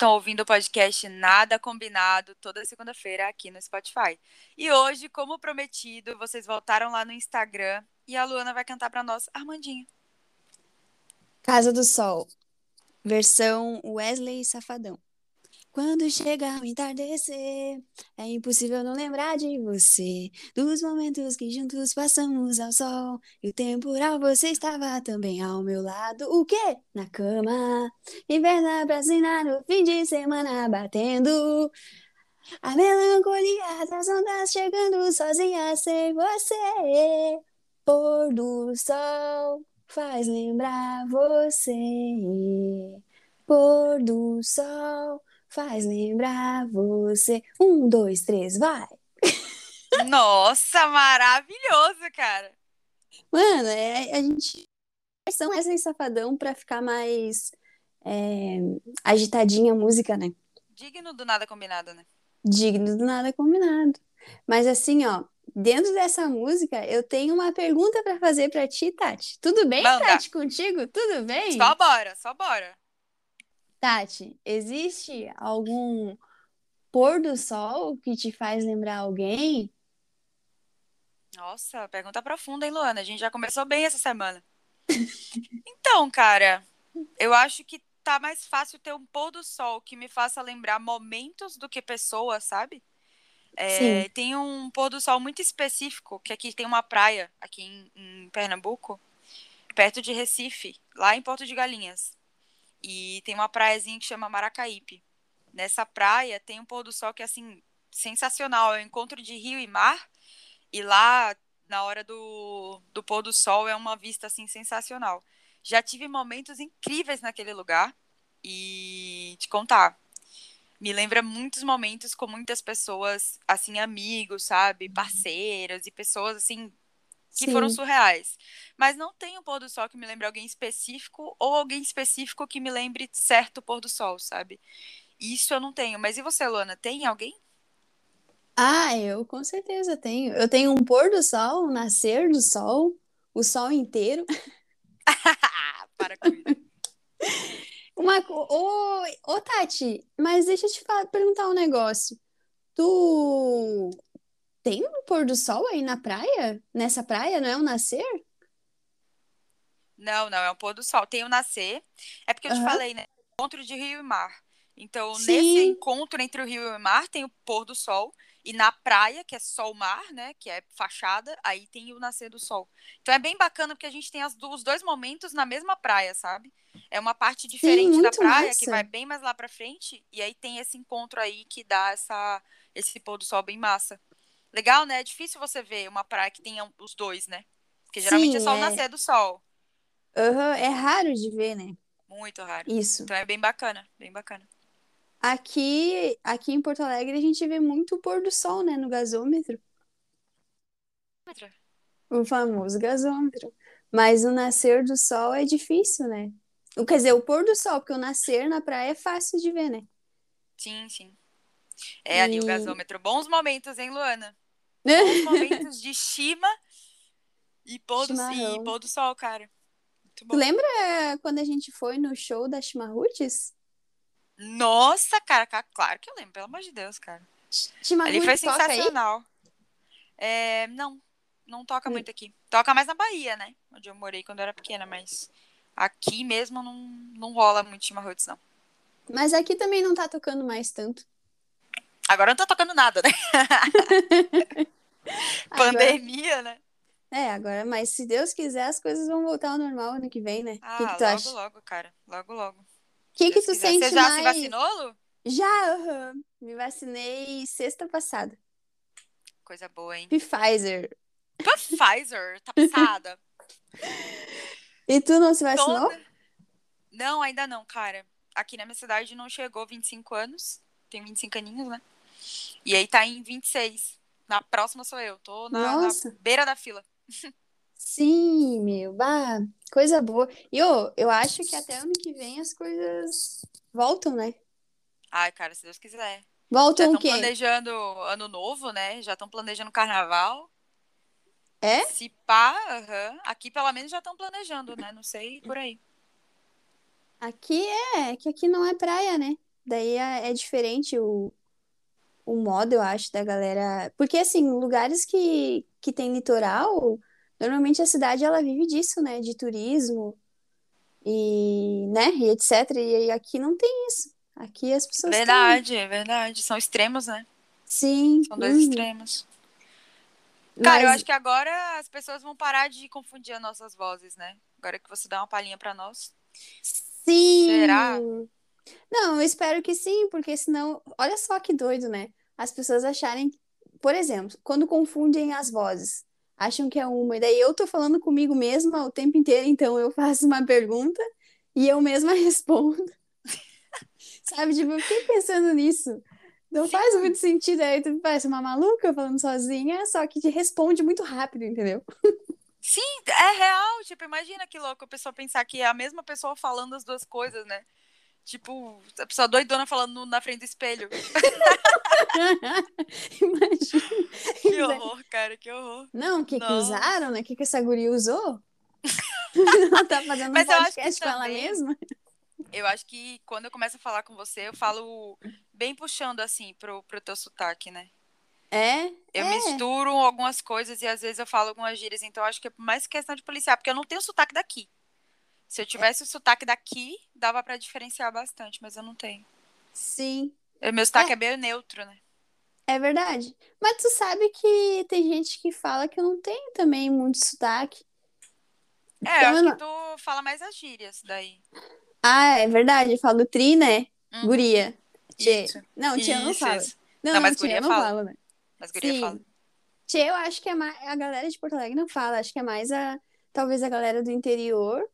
estão ouvindo o podcast Nada Combinado toda segunda-feira aqui no Spotify. E hoje, como prometido, vocês voltaram lá no Instagram e a Luana vai cantar para nós Armandinho. Casa do Sol, versão Wesley Safadão. Quando chega o entardecer, é impossível não lembrar de você, dos momentos que juntos passamos ao sol. E o temporal você estava também ao meu lado. O quê? Na cama, inverno assinar no fim de semana batendo. A melancolia das ondas chegando sozinha sem você. Pôr do sol faz lembrar você. Pôr do sol faz lembrar você. Um, dois, três, vai! Nossa, maravilhoso, cara! Mano, é, a gente. São essa safadão pra ficar mais é, agitadinha a música, né? Digno do nada combinado, né? Digno do nada combinado. Mas assim, ó, dentro dessa música, eu tenho uma pergunta para fazer para ti, Tati. Tudo bem, Manda. Tati, contigo? Tudo bem? Só bora, só bora. Tati, existe algum pôr do sol que te faz lembrar alguém? Nossa, pergunta profunda, hein, Luana? A gente já começou bem essa semana. Então, cara, eu acho que tá mais fácil ter um pôr do sol que me faça lembrar momentos do que pessoas, sabe? É, Sim. tem um pôr do sol muito específico, que aqui tem uma praia, aqui em, em Pernambuco, perto de Recife, lá em Porto de Galinhas. E tem uma praiazinha que chama Maracaípe. Nessa praia tem um pôr do sol que é assim, sensacional. É um encontro de rio e mar. E lá, na hora do, do pôr do sol, é uma vista assim sensacional. Já tive momentos incríveis naquele lugar. E te contar, me lembra muitos momentos com muitas pessoas, assim, amigos, sabe? Parceiras e pessoas assim que Sim. foram surreais. Mas não tem um pôr do sol que me lembre alguém específico ou alguém específico que me lembre certo pôr do sol, sabe? Isso eu não tenho. Mas e você, Luana? Tem alguém? Ah, eu com certeza tenho. Eu tenho um pôr do sol, um nascer do sol, o sol inteiro. Para com isso. Uma... Ô, ô, Tati, mas deixa eu te perguntar um negócio. Tu tem um pôr do sol aí na praia? Nessa praia, não é um nascer? Não, não, é um pôr do sol. Tem o nascer. É porque eu te Aham. falei, né? Encontro de rio e mar. Então, Sim. nesse encontro entre o rio e o mar, tem o pôr do sol. E na praia, que é sol-mar, né? Que é fachada, aí tem o nascer do sol. Então é bem bacana porque a gente tem os dois momentos na mesma praia, sabe? É uma parte diferente da muito praia, massa. que vai bem mais lá pra frente. E aí tem esse encontro aí que dá essa, esse pôr do sol bem massa. Legal, né? É difícil você ver uma praia que tenha os dois, né? Porque geralmente é Sim, só o é. nascer do sol. Aham, é raro de ver, né? Muito raro. Isso. Então é bem bacana, bem bacana. Aqui, aqui em Porto Alegre a gente vê muito o pôr do sol, né, no gasômetro, o famoso gasômetro. Mas o nascer do sol é difícil, né? O- Quer dizer, o pôr do sol, porque o nascer na praia é fácil de ver, né? Sim, sim. É ali o gasômetro. Bons momentos, hein, Luana? Bons momentos de Shima e pôr do, e pôr do sol, cara. Muito bom. lembra quando a gente foi no show da Chimarruts? Nossa, cara, ca- claro que eu lembro, pelo amor de Deus, cara. Ali foi sensacional. É, não, não toca Hum. muito aqui. Toca mais na Bahia, né? Onde eu morei quando eu era pequena, mas aqui mesmo não, não rola muito chimarrões, não. Mas aqui também não tá tocando mais tanto. Agora não tá tocando nada, né? Agora, Pandemia, né? é, agora, mas se Deus quiser, as coisas vão voltar ao normal ano que vem, né? O que que Ah, tu logo, acha? logo, cara. Logo, logo. O que Se que tu quiser. sente Você já se mais? vacinou, Lu? Já, aham. Me vacinei sexta passada. Coisa boa, hein? Pfizer. Pfizer, tá passada. E tu não se vacinou? Toda. Não, ainda não, cara. Aqui na minha cidade não chegou 25 anos. Tem 25 aninhos, né? E aí tá em 26. Na próxima sou eu. Tô na, na beira da fila. Sim, meu. Bah, coisa boa. E eu, eu acho que até ano que vem as coisas voltam, né? Ai, cara, se Deus quiser. Já Voltam o estão quê? planejando ano novo, né? Já estão planejando carnaval. É? Se pá, aham. Aqui pelo menos já estão planejando, né? Não sei por aí. Aqui é, que aqui não é praia, né? Daí é, é diferente o, o modo, eu acho, da galera. Porque, assim, lugares que, que tem litoral, normalmente a cidade ela vive disso, né? De turismo e, né? E etc. E aqui não tem isso. Aqui as pessoas. Verdade, é verdade. São extremos, né? Sim. São dois uhum. extremos. Cara, eu Mas- acho que agora as pessoas vão parar de confundir as nossas vozes, né? Agora que você dá uma palhinha pra nós. Sim! Será? Não, eu espero que sim, porque senão, olha só que doido, né? As pessoas acharem, por exemplo, quando confundem as vozes, acham que é uma, e daí eu tô falando comigo mesma o tempo inteiro, então eu faço uma pergunta e eu mesma respondo. Sabe, tipo, eu fiquei pensando nisso. Não faz muito sentido, aí tu parece uma maluca falando sozinha, só que te responde muito rápido, entendeu? Sim, é real. Tipo, imagina que louco a pessoa pensar que é a mesma pessoa falando as duas coisas, né? Tipo, a pessoa doidona falando na frente do espelho. Imagina. Que horror, cara, que horror. Não, o que que usaram, né? O que que essa guria usou? Ela tá fazendo um Mas eu acho que podcast com ela também- mesma? Eu acho que quando eu começo a falar com você, eu falo bem puxando assim pro, pro teu sotaque, né? É? Eu é. misturo algumas coisas e às vezes eu falo algumas gírias, então eu acho que é mais questão de policiar, porque eu não tenho sotaque daqui. Se eu tivesse o sotaque daqui, dava pra diferenciar bastante, mas eu não tenho. Sim, O meu sotaque é, meio neutro, né? é verdade. Mas tu sabe que tem gente que fala que eu não tenho também muito sotaque. É, Então, eu acho eu que tu fala mais as gírias daí. Ah, é verdade. Eu falo tri, né? Uhum. Guria. Tchê. Isso. Não, tia não Isso, fala. Não, Não, não, mas tia guria não fala. fala, né? Mas guria Sim. fala. Tchê, eu acho que é mais... a galera de Porto Alegre não fala. Acho que é mais a... talvez a galera do interior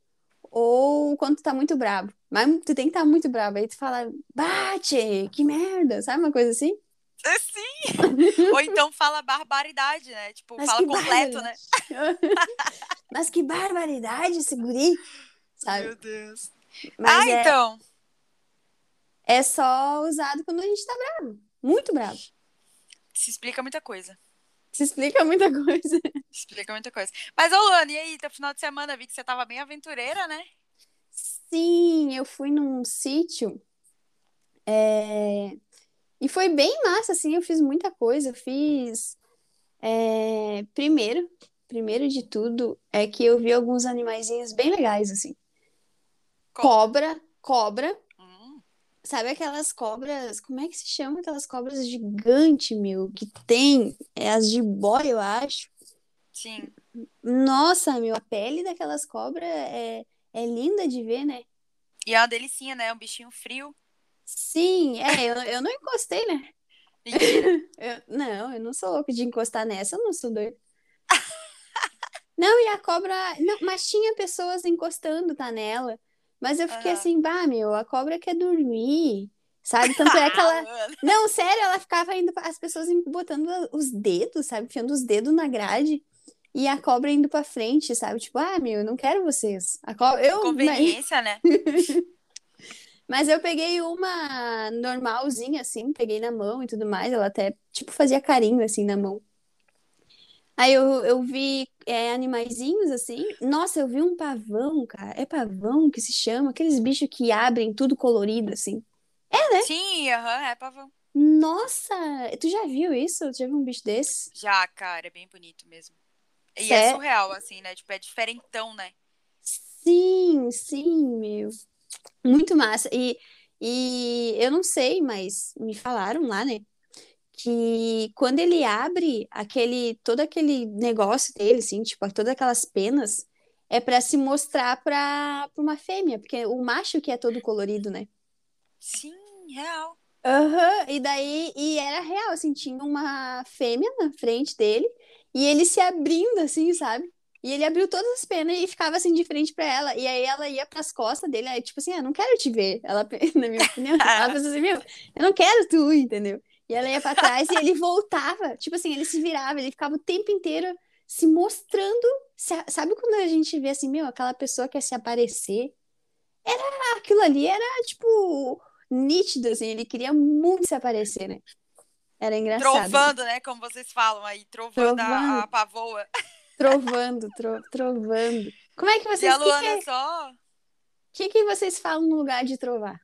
ou quando tu tá muito brabo. Mas tu tem que estar muito brabo. Aí tu fala, bate, que merda. Sabe uma coisa assim? É, Sim! Ou então fala barbaridade, né? Tipo, Mas fala completo, né? Mas que barbaridade esse guri, sabe? Meu Deus. Mas ah, é, então. é só usado quando a gente tá bravo. Muito bravo. Se explica muita coisa. Isso explica muita coisa. Explica muita coisa. Mas, ô Luana, e aí? Teu final de semana, vi que você tava bem aventureira, né? Sim, eu fui num sítio é, e foi bem massa, assim, eu fiz muita coisa. Eu fiz. é, Primeiro, primeiro de tudo, é que eu vi alguns animaizinhos bem legais, assim. Cobra, cobra. Sabe aquelas cobras, como é que se chama aquelas cobras gigantes, meu, que tem, é as de boia, eu acho. sim. Nossa, meu, a pele daquelas cobras é, é linda de ver, né? E é uma delicinha, né? Um bichinho frio. Sim, é, eu, eu não encostei, né? Eu- não, eu não sou louca de encostar nessa, eu não sou doida. Não, e a cobra, não, mas tinha pessoas encostando, tá nela. Mas eu fiquei Aham. assim, bah, meu, a cobra quer dormir, sabe? Tanto é que ela, Ah. Não, sério, ela ficava indo, as pessoas botando os dedos, sabe? Enfiando os dedos na grade. E a cobra indo pra frente, sabe? Tipo, ah, meu, eu não quero vocês. A cobra, eu, mas, Conveniência, né? mas eu peguei uma normalzinha, assim, peguei na mão e tudo mais. Ela até, tipo, fazia carinho, assim, na mão. Aí eu, eu vi é, animaizinhos, assim. Nossa, eu vi um pavão, cara. É pavão que se chama? Aqueles bichos que abrem tudo colorido, assim. né? Sim, aham, é pavão. Nossa, tu já viu isso? Tu já viu um bicho desse? Já, cara, é bem bonito mesmo. E Sé- é surreal, assim, né? Tipo, é diferentão, né? Sim, sim, meu. Muito massa. E, e eu não sei, mas me falaram lá, né? Que quando ele abre aquele, todo aquele negócio dele, assim, tipo, todas aquelas penas, é pra se mostrar pra, pra uma fêmea, porque o macho que é todo colorido, né? Sim, real. Aham, e daí, e era real, assim, tinha uma fêmea na frente dele, e ele se abrindo, assim, sabe? E ele abriu todas as penas e ficava, assim, de frente pra ela, e aí ela ia pras costas dele, aí, tipo assim, ah, não quero te ver, ela, na minha opinião, ela pensou assim, meu, eu não quero tu, entendeu? E ela ia pra trás e ele voltava, tipo assim, ele se virava, ele ficava o tempo inteiro se mostrando, sabe quando a gente vê assim, meu, aquela pessoa quer se aparecer? Era, aquilo ali era, tipo, nítido, assim, ele queria muito se aparecer, né? Era engraçado. Trovando, né? Como vocês falam aí, trovando, a, Trovando. a pavoa. Trovando, tro- trovando. Como é que E vocês, a que, Luana que, só. que que vocês falam no lugar de trovar?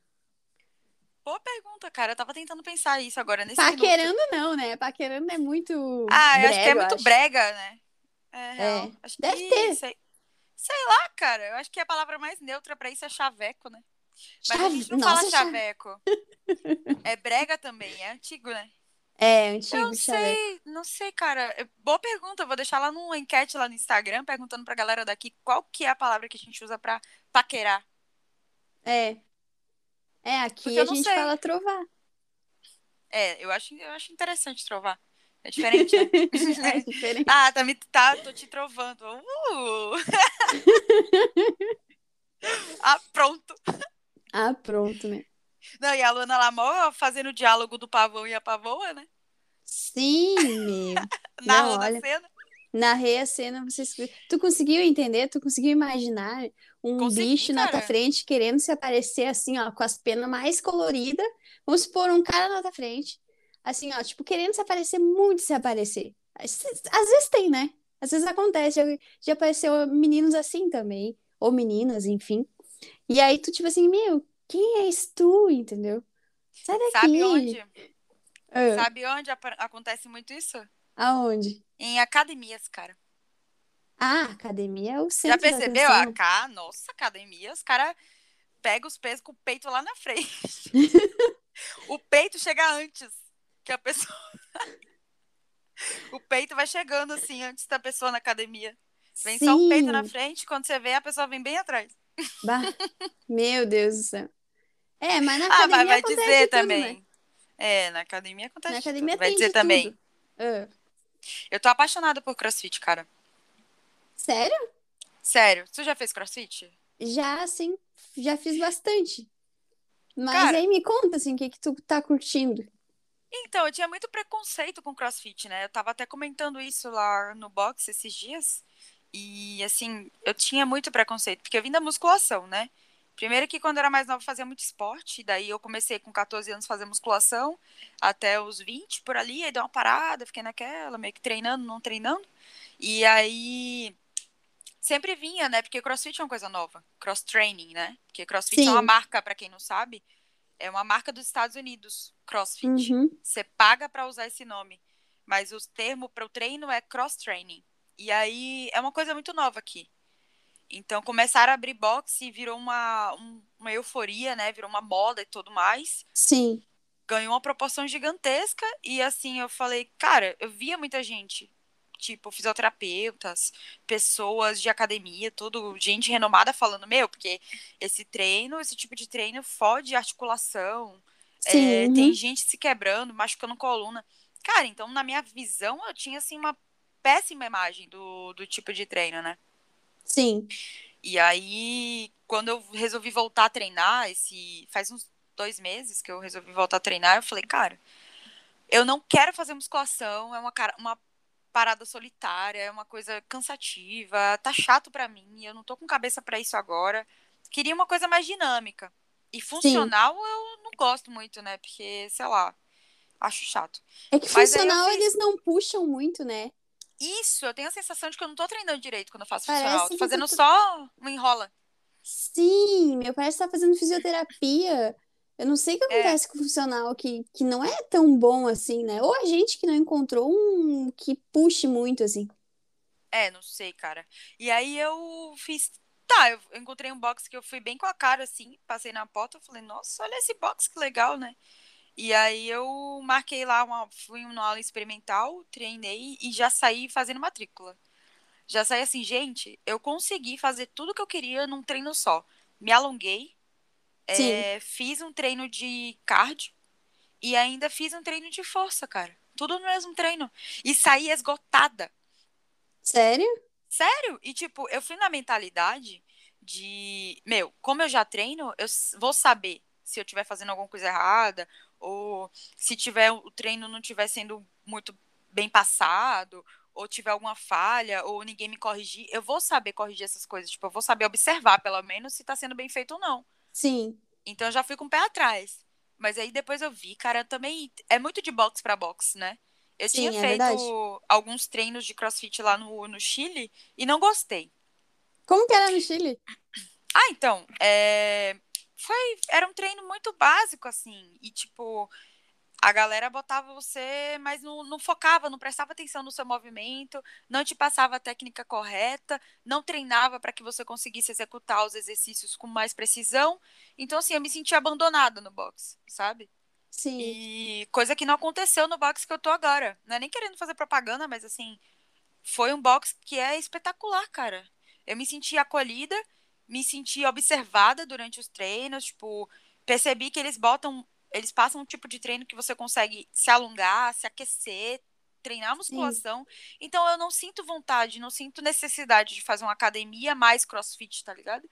Pergunta, cara. Eu tava tentando pensar isso agora nesse minuto. Paquerando não, né? Paquerando é muito Ah, eu acho que é brega, muito acho. brega, né? É, real. Acho deve que, ter. Sei, sei lá, cara. Eu acho que a palavra mais neutra pra isso é chaveco, né? Mas a Chave- gente não Nossa, fala chave- chaveco. É brega também, é antigo, né? É, antigo, Eu chaveco. sei, não sei, cara. É Boa pergunta. Eu vou deixar lá numa enquete lá no Instagram, perguntando pra galera daqui qual que é a palavra que a gente usa pra paquerar. É. É, aqui a não gente sei. fala trovar. É, eu acho, eu acho interessante trovar. É diferente, né? É diferente. ah, tá, me, tá, tô te trovando. Uh! ah, pronto. Ah, pronto, né? Não, e a Luana Lamor fazendo o diálogo do pavão e a pavoa, né? Sim, meu. Narrando olha. a cena. Narrei a cena, vocês... Tu conseguiu entender? Tu conseguiu imaginar um Consegui, bicho na tua cara. frente querendo se aparecer assim, ó, com as penas mais coloridas? Vamos supor um cara na tua frente, assim, ó, tipo, querendo se aparecer, muito se aparecer. Às vezes tem, né? Às vezes acontece. Já, já apareceu meninos assim também, ou meninas, enfim. E aí tu, tipo assim, meu, quem és tu, entendeu? Sai daqui. Sabe onde? Ah, Sabe onde acontece muito isso? Aonde? Em academias, cara. Ah, academia é o Já centro da percebeu? atenção. A cá, nossa, academia, os caras pegam os pesos com o peito lá na frente. o peito chega antes que a pessoa. o peito vai chegando assim antes da pessoa na academia. Vem só o peito na Sim. frente, quando você vê, a pessoa vem bem atrás. Bah, meu Deus do céu. É, mas na Ah, academia mas vai dizer tudo, também. né? É, na academia acontece Na de academia tudo. Vai dizer também. tudo. Eu tô apaixonada por crossfit, cara. sério? Sério. Tu já fez crossfit? Já, assim, já fiz bastante. Mas Cara- aí me conta, assim, o que que tu tá curtindo. Então, eu tinha muito preconceito com crossfit, né? Eu tava até comentando isso lá no box esses dias. E, assim, eu tinha muito preconceito, porque eu vim da musculação, né? Primeiro que quando eu era mais nova fazia muito esporte, daí eu comecei com 14 anos a fazer musculação até os 20 por ali, aí deu uma parada, fiquei naquela, meio que treinando, não treinando. E aí sempre vinha, né? Porque crossfit é uma coisa nova, cross training, né? Porque crossfit é Sim. uma marca, pra quem não sabe, é uma marca dos Estados Unidos, crossfit. Uhum. Você paga pra usar esse nome, mas o termo para o treino é cross training. E aí é uma coisa muito nova aqui. Então começaram a abrir boxe e virou uma, um- uma euforia, né? Virou uma moda e tudo mais. Sim. Ganhou uma proporção gigantesca e assim eu falei, cara, eu via muita gente, tipo fisioterapeutas, pessoas de academia, tudo, gente renomada falando, meu, porque esse treino, esse tipo de treino fode articulação, Sim. é, uhum. tem gente se quebrando, machucando coluna. Cara, então na minha visão eu tinha assim uma péssima imagem do, do tipo de treino, né? Sim. E aí, quando eu resolvi voltar a treinar, esse faz uns dois meses que eu resolvi voltar a treinar, eu falei, cara, eu não quero fazer musculação, é uma, cara, uma parada solitária, é uma coisa cansativa, tá chato pra mim, eu não tô com cabeça pra isso agora. Queria uma coisa mais dinâmica. E funcional eu não gosto muito, né? Porque, sei lá, acho chato. É que Mas funcional fiz- eles não puxam muito, né? Isso, eu tenho a sensação de que eu não tô treinando direito quando eu faço Parece funcional. Tô que fazendo só um enrola. Sim, meu pai está fazendo fisioterapia. Eu não sei o que É. acontece com o funcional que, que não é tão bom assim, né? Ou a gente que não encontrou um que puxe muito assim. É, não sei, cara. E aí eu fiz. Tá, eu encontrei um box que eu fui bem com a cara, assim. Passei na porta, eu falei, nossa, olha esse box, que legal, né? E aí eu marquei lá, uma, fui numa aula experimental, treinei e já saí fazendo matrícula. Já saí assim, gente, eu consegui fazer tudo que eu queria num treino só. Me alonguei, é, fiz um treino de cardio e ainda fiz um treino de força, cara. Tudo no mesmo treino. E saí esgotada. Sério? Sério? E tipo, eu fui na mentalidade de, meu, como eu já treino, eu vou saber se eu estiver fazendo alguma coisa errada ou se tiver o treino não estiver sendo muito bem passado ou tiver alguma falha ou ninguém me corrigir, eu vou saber corrigir essas coisas, tipo, eu vou saber observar pelo menos se tá sendo bem feito ou não. Sim. Então eu já fui com o pé atrás. Mas aí depois eu vi, cara, também é muito de box pra box, né? Eu Sim, tinha é feito verdade. alguns treinos de crossfit lá no, no Chile e não gostei. Como que era no Chile? Ah, então, é, foi. Era um treino muito básico, assim. E, tipo, a galera botava você, mas não, não, focava, não prestava atenção no seu movimento, não te passava a técnica correta, não treinava para que você conseguisse executar os exercícios com mais precisão. Então, assim, eu me senti abandonada no boxe, sabe? Sim. E coisa que não aconteceu no boxe que eu tô agora. Não é nem querendo fazer propaganda, mas assim, foi um boxe que é espetacular, cara. Eu me senti acolhida, me senti observada durante os treinos, tipo, percebi que eles botam eles passam um tipo de treino que você consegue se alongar, se aquecer, treinar musculação. Sim. Então eu não sinto vontade, não sinto necessidade de fazer uma academia mais crossfit, tá ligado?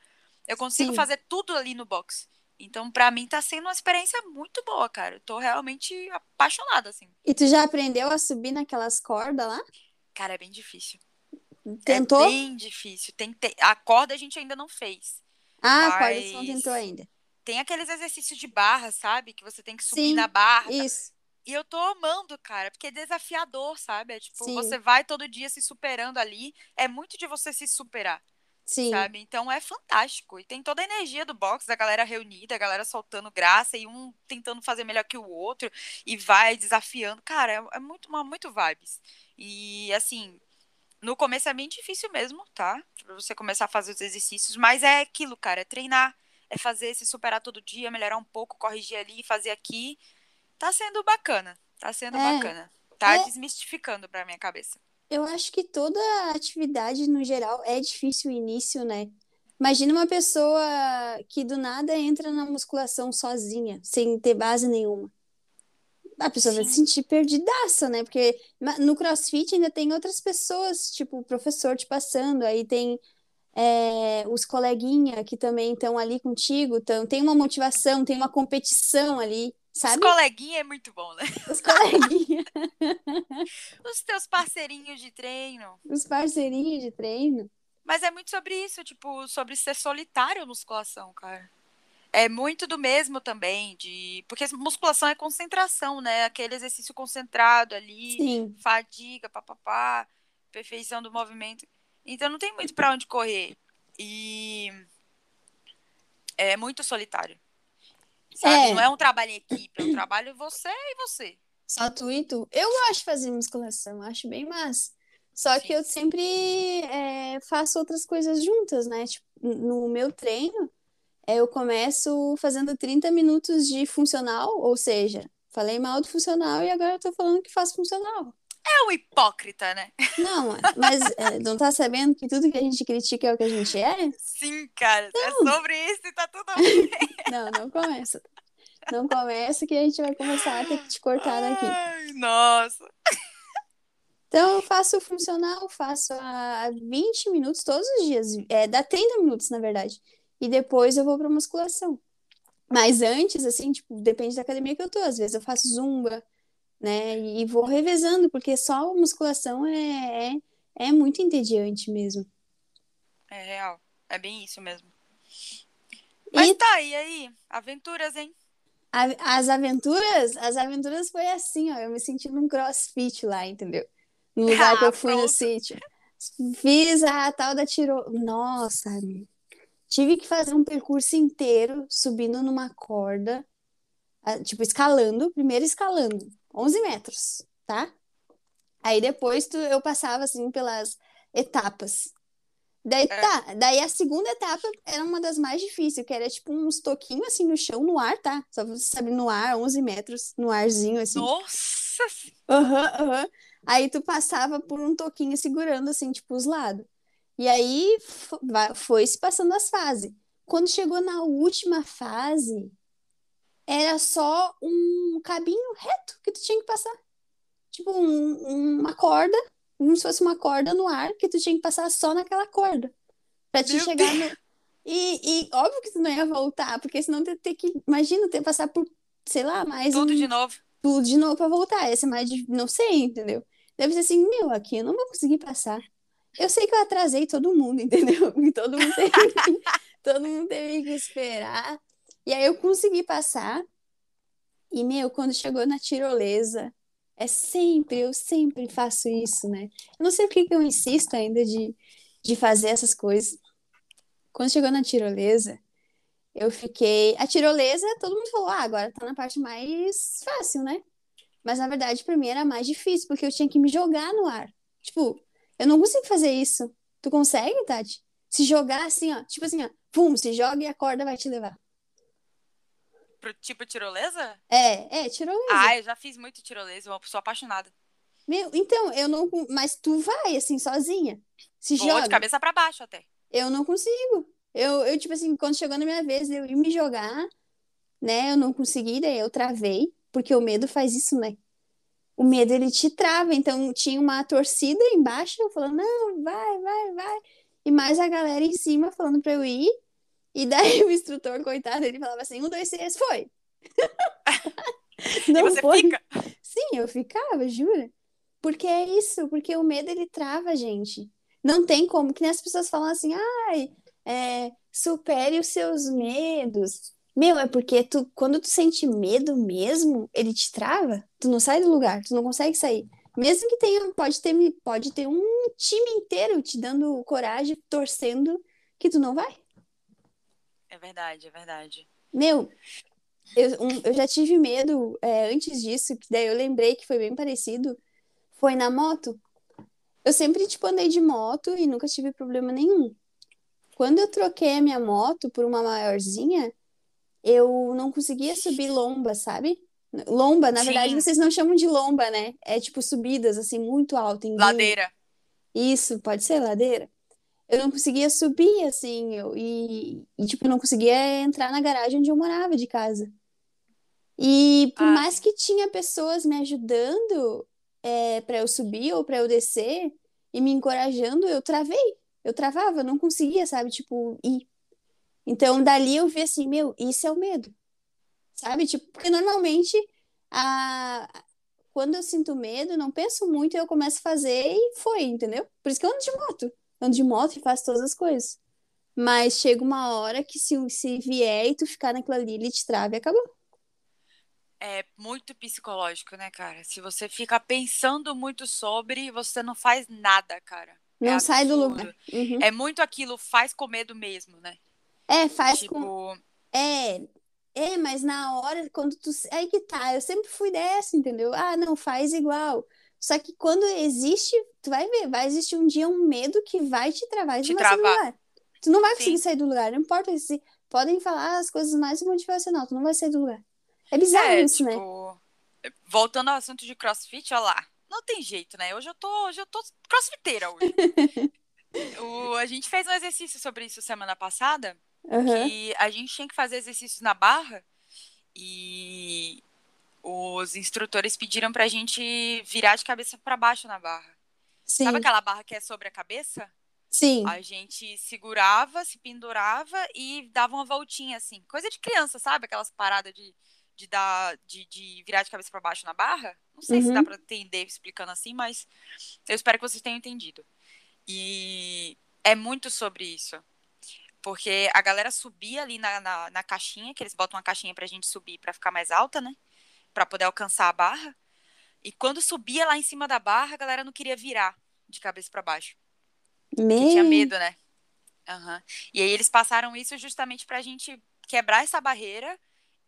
Eu consigo Sim. fazer tudo ali no box. Então, para mim, tá sendo uma experiência muito boa, cara. Eu tô realmente apaixonada, assim. E tu já aprendeu a subir naquelas cordas lá? Cara, é bem difícil. Tentou? É bem difícil. Tem te... A corda a gente ainda não fez. Ah, mas... a corda você não tentou ainda. Tem aqueles exercícios de barra, sabe? Que você tem que subir Sim, na barra. Tá? Isso. E eu tô amando, cara, porque é desafiador, sabe? É tipo, Sim. você vai todo dia se superando ali. É muito de você se superar. Sim. Sabe? Então é fantástico. E tem toda a energia do box, da galera reunida, a galera soltando graça e um tentando fazer melhor que o outro e vai desafiando. Cara, é, é muito, uma, muito vibes. E assim, no começo é bem difícil mesmo, tá? Pra você começar a fazer os exercícios, mas é aquilo, cara, é treinar é fazer, se superar todo dia, melhorar um pouco, corrigir ali, fazer aqui. Tá sendo bacana. Tá sendo é, bacana. Tá é... desmistificando pra minha cabeça. Eu acho que toda atividade, no geral, é difícil o início, né? Imagina uma pessoa que do nada entra na musculação sozinha, sem ter base nenhuma. A pessoa Sim. vai se sentir perdidaça, né? Porque no crossfit ainda tem outras pessoas, tipo o professor te passando, aí tem é, os coleguinha que também estão ali contigo, tão, tem uma motivação, tem uma competição ali, sabe? Os coleguinha é muito bom, né? Os coleguinha. os teus parceirinhos de treino. Os parceirinhos de treino. Mas é muito sobre isso, tipo, sobre ser solitário musculação, cara. É muito do mesmo também, de. Porque musculação é concentração, né? Aquele exercício concentrado ali, Sim. fadiga, papapá, perfeição do movimento. Então não tem muito para onde correr. E é muito solitário. Sabe? É. Não é um trabalho em equipe, é um trabalho você e você. Só tu e tu. Eu gosto de fazer musculação, acho bem massa. Só Sim. que eu sempre é, faço outras coisas juntas, né? Tipo, no meu treino, eu começo fazendo 30 minutos de funcional, ou seja, falei mal do funcional e agora eu tô falando que faço funcional. É um hipócrita, né? Não, mas é, não tá sabendo que tudo que a gente critica é o que a gente é? Sim, cara. É não. É sobre isso e tá tudo bem. Não, não começa. Não começa que a gente vai começar a ter que te cortar daqui. Ai, nossa. Então, eu faço o funcional, faço a 20 minutos todos os dias. É, dá 30 minutos, na verdade. E depois eu vou pra musculação. Mas antes, assim, tipo, depende da academia que eu tô. Às vezes eu faço zumba, né? E vou revezando, porque só a musculação é, é, é muito entediante mesmo. É real. É bem isso mesmo. Mas e... tá, e aí? Aventuras, hein? A, as aventuras, as aventuras foi assim, ó. Eu me senti num crossfit lá, entendeu? No lugar ah, que eu fui pronto. no sítio. Fiz a tal da tiro. Nossa, tive que fazer um percurso inteiro subindo numa corda, tipo, escalando, primeiro escalando. 11 metros, tá? Aí depois tu, eu passava assim pelas etapas. Daí é. tá, daí a segunda etapa era uma das mais difíceis, que era tipo uns toquinhos assim no chão, no ar, tá? Só você sabe, no ar, 11 metros, no arzinho assim. Nossa! Aham, uhum, aham. Uhum. Aí tu passava por um toquinho segurando assim, tipo, os lados. E aí foi se passando as fases. Quando chegou na última fase, era só um cabinho reto que tu tinha que passar. Tipo, um, uma corda, como se fosse uma corda no ar, que tu tinha que passar só naquela corda. Pra te Meu chegar Deus. no. E, e óbvio que tu não ia voltar, porque senão tu ter que. Imagina ter que passar por, sei lá, mais. Tudo um, de novo. Tudo de novo pra voltar. Esse é mais de. Não sei, entendeu? Deve ser assim, meu, aqui eu não vou conseguir passar. Eu sei que eu atrasei todo mundo, entendeu? E todo mundo teve que, todo mundo teve que esperar. E aí eu consegui passar. E, meu, quando chegou na tirolesa, é sempre, eu sempre faço isso, né? Eu não sei por que eu insisto ainda de, de fazer essas coisas. Quando chegou na tirolesa, Eu fiquei. A tirolesa, todo mundo falou, ah, agora tá na parte mais fácil, né? Mas na verdade, pra mim era mais difícil, porque eu tinha que me jogar no ar. Tipo, eu não consigo fazer isso. Tu consegue, Tati? Se jogar assim, ó. Tipo assim, ó. Pum, se joga e a corda vai te levar. Pro tipo tirolesa? É, é, tirolesa. Ah, eu já fiz muito tirolesa, eu sou apaixonada. Meu, então, eu não. Mas tu vai, assim, sozinha. Se Vou joga. de cabeça pra baixo até. Eu não consigo. Eu, eu, tipo assim, quando chegou na minha vez, eu ia me jogar, né? Eu não consegui, daí eu travei, porque o medo faz isso, né? O medo, ele te trava. Então, tinha uma torcida embaixo falando, não, vai, vai, vai. E mais a galera em cima falando pra eu ir. E daí o instrutor, coitado, ele falava assim, um, dois, três, foi. e Não você foi. fica. Sim, eu ficava, jura? Porque é isso, porque o medo ele trava a gente. Não tem como, que nem as pessoas falam assim, ai, é, supere os seus medos. Meu, é porque tu, quando tu sente medo mesmo, ele te trava, tu não sai do lugar, tu não consegue sair. Mesmo que tenha, pode ter, pode ter um time inteiro te dando coragem, torcendo, que tu não vai. É verdade, é verdade. Meu, eu, um- eu já tive medo é, antes disso, que daí eu lembrei que foi bem parecido. Foi na moto. Eu sempre, tipo, andei de moto e nunca tive problema nenhum. Quando eu troquei a minha moto por uma maiorzinha, eu não conseguia subir lomba, sabe? Lomba, na verdade, Sim. vocês não chamam de lomba, né? É tipo subidas, assim, muito alto, em Ladeira. isso, pode ser ladeira. Eu não conseguia subir, assim, eu, e, e, tipo, eu não conseguia entrar na garagem onde eu morava de casa. E por Ah, mais que tinha pessoas me ajudando é, para eu subir ou para eu descer e me encorajando, eu travei. Eu travava, eu não conseguia, sabe? Tipo, ir. Então, dali eu vi assim, meu, isso é o medo, sabe? Tipo, porque normalmente, a... quando eu sinto medo, eu não penso muito, eu começo a fazer e foi, entendeu? Por isso que eu ando de moto. Ando de moto e faço todas as coisas. Mas chega uma hora que se, se vier e tu ficar naquilo ali, ele te trava e acabou. É muito psicológico, né, cara? Se você fica pensando muito sobre, você não faz nada, cara. É Não sai do absurdo. lugar. Uhum. É muito aquilo, faz com medo mesmo, né? É, faz com. Tipo, É, é, mas na hora, quando tu. Aí que tá, eu sempre fui dessa, entendeu? Ah, não, faz igual. Só que quando existe, tu vai ver, vai existir um dia um medo que vai te travar e tu Te do travar. lugar. Tu não vai conseguir Sim. sair do lugar, não importa se podem falar as coisas mais motivacional, tu não vai sair do lugar. É bizarro é, isso, né? tipo, voltando ao assunto de crossfit, olha lá. Não tem jeito, né? Hoje eu tô, hoje eu tô crossfiteira hoje. O- a gente fez um exercício sobre isso semana passada, Aham. que a gente tinha que fazer exercícios na barra e os instrutores pediram pra gente virar de cabeça pra baixo na barra. Sim, Sabe aquela barra que é sobre a cabeça? sim, A gente segurava, se pendurava e dava uma voltinha assim. Coisa de criança, sabe? Aquelas paradas de, de, dar, de, de virar de cabeça pra baixo na barra. Não sei se Uhum. dá pra entender explicando assim, mas eu espero que vocês tenham entendido. E é muito sobre isso. Porque a galera subia ali na, na, na caixinha, que eles botam uma caixinha pra gente subir pra ficar mais alta, né? Pra poder alcançar a barra. E quando subia lá em cima da barra, a galera não queria virar de cabeça pra baixo. Porque tinha Me... medo, né? Aham. E aí eles passaram isso justamente pra gente quebrar essa barreira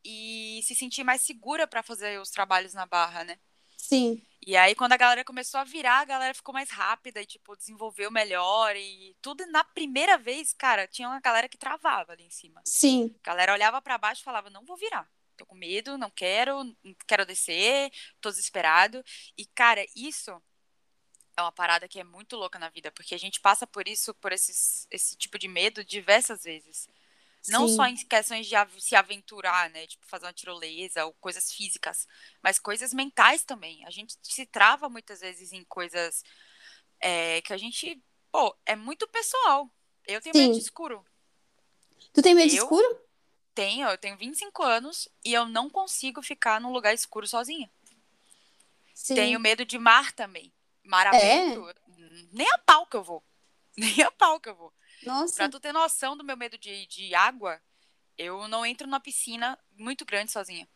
e se sentir mais segura pra fazer os trabalhos na barra, né? Sim, E aí, quando a galera começou a virar, a galera ficou mais rápida e, tipo, desenvolveu melhor. E tudo na primeira vez, cara, tinha uma galera que travava ali em cima. sim, A galera olhava pra baixo e falava: Não vou virar. Tô com medo, não quero, não quero descer, tô desesperado. E, cara, isso é uma parada que é muito louca na vida, porque a gente passa por isso, por esses, esse tipo de medo diversas vezes. Não sim. só em questões de se aventurar, né? Tipo, fazer uma tirolesa ou coisas físicas, mas coisas mentais também. A gente se trava muitas vezes em coisas é, que a gente, pô, é muito pessoal. Eu tenho medo de Sim. escuro. Tu tem medo de Eu escuro? tenho, eu tenho 25 anos e eu não consigo ficar num lugar escuro sozinha. Sim. Tenho medo de mar também. Mar É? aberto, nem a pau que eu vou. Nem a pau que eu vou. Pra Nossa, tu ter noção do meu medo de, de água, eu não entro numa piscina muito grande sozinha.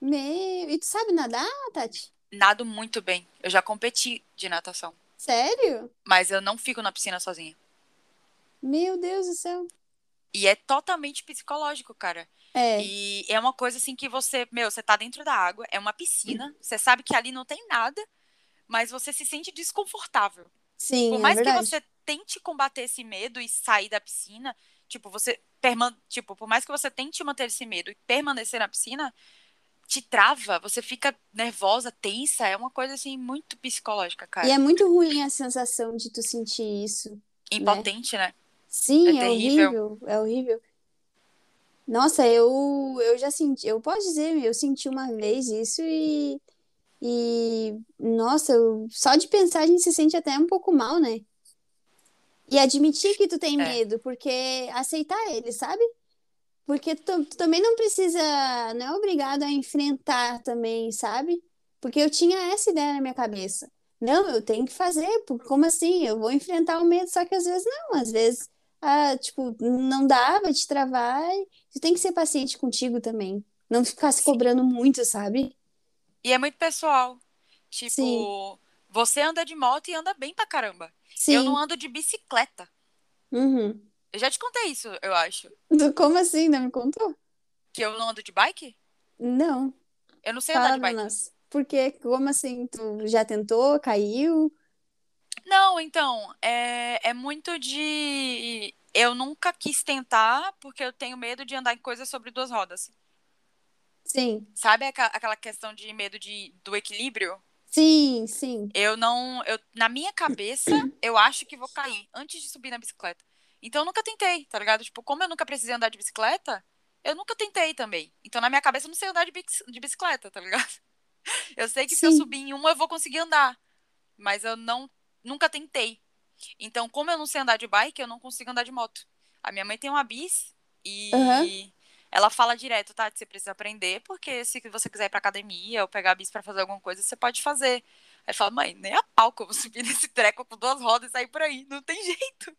meu. E tu sabe nadar, Tati? Nado muito bem. Eu já competi de natação, Sério? mas eu não fico na piscina sozinha. Meu Deus do céu. E é totalmente psicológico, cara. É, E é uma coisa assim que você, meu, você tá dentro da água, é uma piscina, você sabe que ali não tem nada, mas você se sente desconfortável. sim, Por é mais que verdade. você tente combater esse medo e sair da piscina, tipo, você perman... tipo, por mais que você tente manter esse medo e permanecer na piscina, te trava, você fica nervosa, tensa, é uma coisa assim muito psicológica, E cara. é muito ruim a sensação de tu sentir isso. Impotente, né? Sim, É é horrível, é horrível. Nossa, eu, eu já senti, eu posso dizer, eu senti uma vez isso e, e nossa, eu- só de pensar a gente se sente até um pouco mal, né? E admitir que tu tem É. medo, porque aceitar ele, sabe? Porque tu, tu também não precisa, não é obrigado a enfrentar também, sabe? Porque eu tinha essa ideia na minha cabeça. Não, eu tenho que fazer, porque como assim? Eu vou enfrentar o medo, só que às vezes não, às vezes, ah, tipo, não dá, vai te travar. Tu tem que ser paciente contigo também. Não ficar se cobrando muito, sabe? E é muito pessoal. Tipo, Sim. Você anda de moto e anda bem pra caramba. Sim. Eu não ando de bicicleta. Uhum. Eu já te contei isso, eu acho. Como assim? Não me contou? Que eu não ando de bike? Não. Eu não sei andar Fala de pra bike. nós. Por quê? Como assim? Tu já tentou? Caiu? Não, então, é, é muito de. Eu nunca quis tentar porque eu tenho medo de andar em coisas sobre duas rodas. Sim. Sabe aquela questão de medo de, do equilíbrio? Sim, sim. Eu não. Eu, na minha cabeça, eu acho que vou cair antes de subir na bicicleta. Então eu nunca tentei, tá ligado? Tipo, como eu nunca precisei andar de bicicleta, eu nunca tentei também. Então na minha cabeça eu não sei andar de, de bicicleta, tá ligado? Eu sei que se eu Sim. subir em uma eu vou conseguir andar. Mas eu não. Nunca tentei. Então, como eu não sei andar de bike, eu não consigo andar de moto. A minha mãe tem uma bis e Aham. Ela fala direto, tá? Que você precisa aprender, porque se você quiser ir pra academia ou pegar a bis pra fazer alguma coisa, você pode fazer. Aí eu falo, mãe, nem a pau que eu vou subir nesse treco com duas rodas e sair por aí. Não tem jeito.